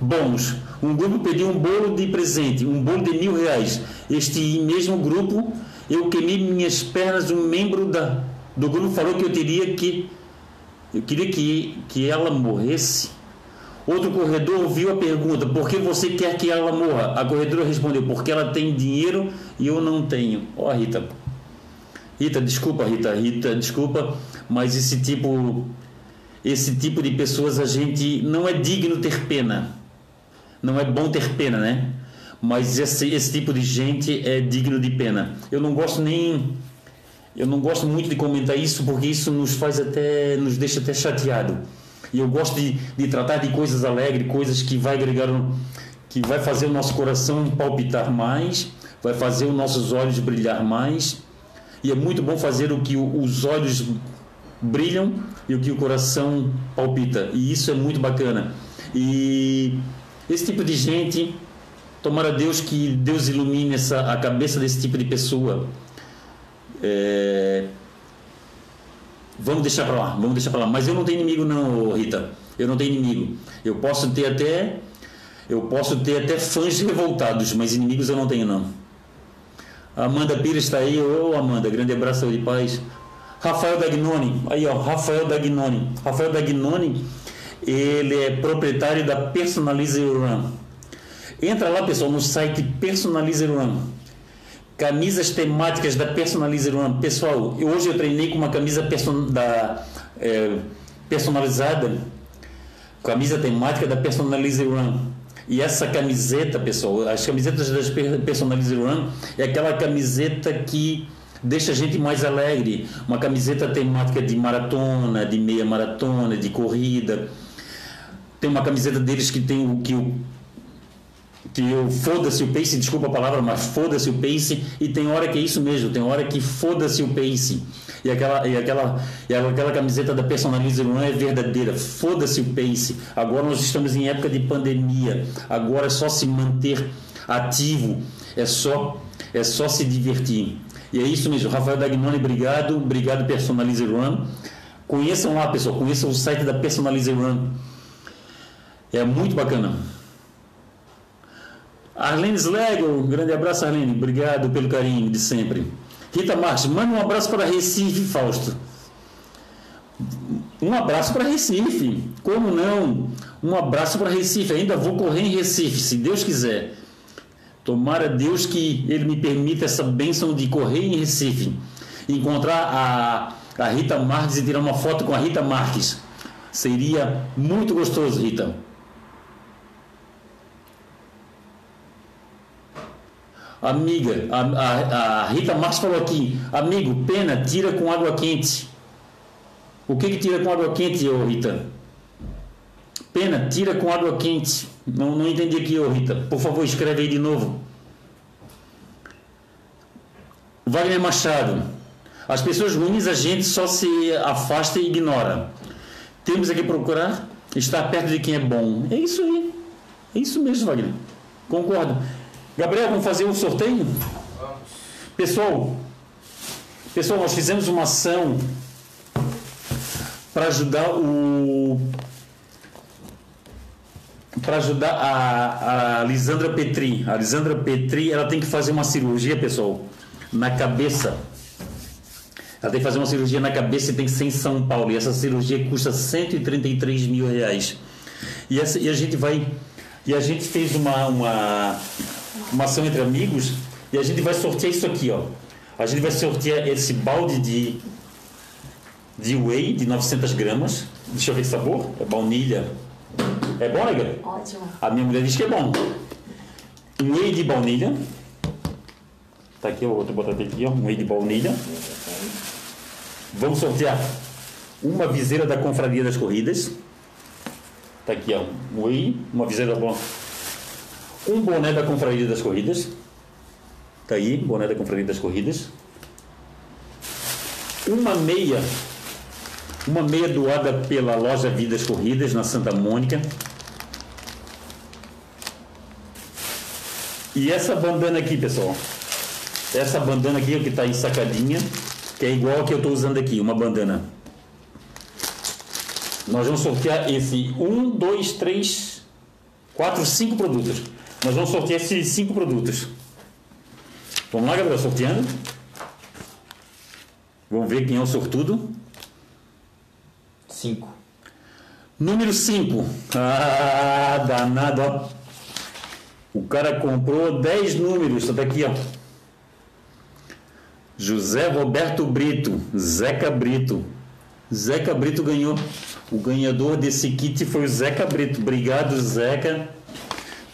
bons. Um grupo pediu um bolo de presente, um bolo de mil reais. Este mesmo grupo, eu queimei minhas pernas. Um membro da, do grupo falou que eu teria que. Eu queria que, que ela morresse. Outro corredor ouviu a pergunta: por que você quer que ela morra? A corredora respondeu: porque ela tem dinheiro e eu não tenho. Ó, oh, Rita. Rita, desculpa, Rita, Rita, desculpa, mas esse tipo esse tipo de pessoas a gente não é digno ter pena não é bom ter pena, né? Mas esse, esse tipo de gente é digno de pena. Eu não gosto nem. Eu não gosto muito de comentar isso porque isso nos faz até. nos deixa até chateado. E eu gosto de, de tratar de coisas alegres, coisas que vai agregar. que vai fazer o nosso coração palpitar mais, vai fazer os nossos olhos brilhar mais. E é muito bom fazer o que os olhos brilham e o que o coração palpita. E isso é muito bacana. E esse tipo de gente, tomara Deus que Deus ilumine essa, a cabeça desse tipo de pessoa. É... Vamos deixar para lá, vamos deixar para lá. Mas eu não tenho inimigo não, Rita. Eu não tenho inimigo. Eu posso ter até eu posso ter até fãs revoltados, mas inimigos eu não tenho não. Amanda Pires está aí. Ô Amanda, grande abraço de paz. Rafael Dagnoni, aí ó, Rafael Dagnoni. Rafael Dagnoni ele é proprietário da Personalize Run. Entra lá, pessoal, no site Personalize Run. Camisas temáticas da Personalize Run. Pessoal, hoje eu treinei com uma camisa person da, é, personalizada, camisa temática da Personalize Run. E essa camiseta, pessoal, as camisetas das Personalize Run é aquela camiseta que deixa a gente mais alegre. Uma camiseta temática de maratona, de meia maratona, de corrida tem uma camiseta deles que tem o que o que eu foda-se o pace, desculpa a palavra, mas foda-se o pace, e tem hora que é isso mesmo, tem hora que foda-se o pace. E aquela, e aquela, e aquela camiseta da Personalize não é verdadeira, foda-se o pace. Agora nós estamos em época de pandemia, agora é só se manter ativo, é só, é só se divertir. E é isso mesmo, Rafael Dagnoni, obrigado, obrigado Personalize Run. Conheçam lá, pessoal, conheçam o site da Personalize Run é muito bacana. Arlene Slego, um grande abraço, Arlene. Obrigado pelo carinho de sempre. Rita Marques, manda um abraço para Recife, Fausto. Um abraço para Recife. Como não? Um abraço para Recife. Ainda vou correr em Recife, se Deus quiser. Tomara Deus que Ele me permita essa bênção de correr em Recife. Encontrar a, a Rita Marques e tirar uma foto com a Rita Marques. Seria muito gostoso, Rita. Amiga, a, a, a Rita Marques falou aqui, amigo, pena, tira com água quente. O que que tira com água quente, ô Rita? Pena, tira com água quente. Não, não entendi aqui, ô Rita. Por favor, escreve aí de novo. Wagner Machado. As pessoas ruins a gente só se afasta e ignora. Temos que procurar estar perto de quem é bom. É isso aí. É isso mesmo, Wagner. Concordo. Gabriel, vamos fazer um sorteio? Vamos. Pessoal, Pessoal, nós fizemos uma ação para ajudar o para ajudar a, a Lisandra Petri. A Lisandra Petri, ela tem que fazer uma cirurgia, pessoal, na cabeça. Ela tem que fazer uma cirurgia na cabeça e tem que ser em São Paulo. E essa cirurgia custa 133 mil reais. E, essa, e a gente vai. E a gente fez uma, uma, uma ação entre amigos e a gente vai sortear isso aqui, ó. A gente vai sortear esse balde de, de whey de 900 gramas. Deixa eu ver que sabor. É baunilha. É bom, nega? Ótimo. A minha mulher diz que é bom. Whey de baunilha. Tá aqui, eu vou botar aqui, ó. Um whey de baunilha. Vamos sortear uma viseira da Confraria das Corridas. Tá aqui, ó. Um whey, uma viseira bom. Um boné da Confraria das Corridas. Tá aí, boné da Confraria das Corridas. Uma meia. Uma meia doada pela loja Vidas Corridas na Santa Mônica. E essa bandana aqui, pessoal. Essa bandana aqui que está ensacadinha, que é igual a que eu estou usando aqui, uma bandana. Nós vamos sortear esse 1, 2, 3, 4, 5 produtos. Nós vamos sortear esses 5 produtos. Vamos lá, galera, sorteando. Vamos ver quem é o sortudo. Cinco. Número 5. Ah, danado, ó. O cara comprou 10 números, tá daqui, ó. José Roberto Brito, Zeca Brito. Zeca Brito ganhou. O ganhador desse kit foi o Zeca Brito. Obrigado, Zeca.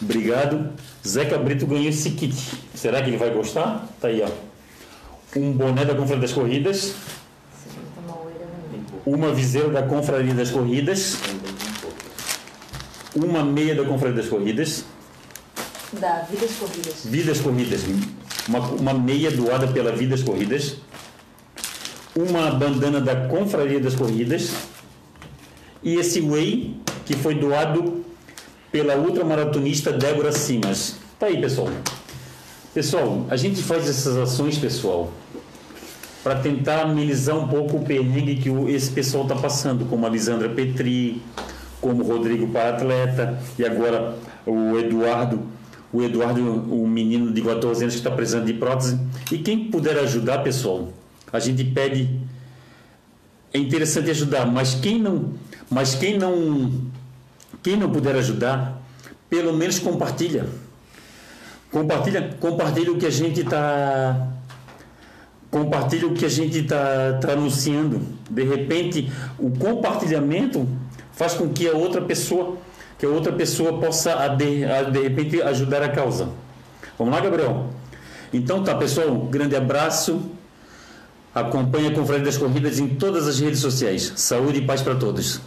Obrigado. Zeca Brito ganhou esse kit. Será que ele vai gostar? Tá aí, ó. Um boné da Confraria das Corridas. Uma viseira da Confraria das Corridas. Uma meia da Confraria das Corridas. Da Vidas Corridas. Vidas Corridas. Uma, uma meia doada pela Vidas Corridas. Uma bandana da Confraria das Corridas. E esse whey que foi doado pela ultramaratonista Débora Simas. Tá aí, pessoal. Pessoal, a gente faz essas ações, pessoal, para tentar amenizar um pouco o perrengue que esse pessoal está passando, como a Lisandra Petri, como o Rodrigo para-atleta e agora o Eduardo, o Eduardo, o menino de 14 anos que está precisando de prótese. E quem puder ajudar, pessoal, a gente pede. É interessante ajudar, mas quem não, mas quem não, quem não puder ajudar, pelo menos compartilha. Compartilha, compartilha o que a gente está compartilha o que a gente está tá anunciando. De repente, o compartilhamento faz com que a outra pessoa, que a outra pessoa possa de, de repente ajudar a causa. Vamos lá, Gabriel. Então tá, pessoal, um grande abraço. Acompanhe a Confraria das Corridas em todas as redes sociais. Saúde e paz para todos.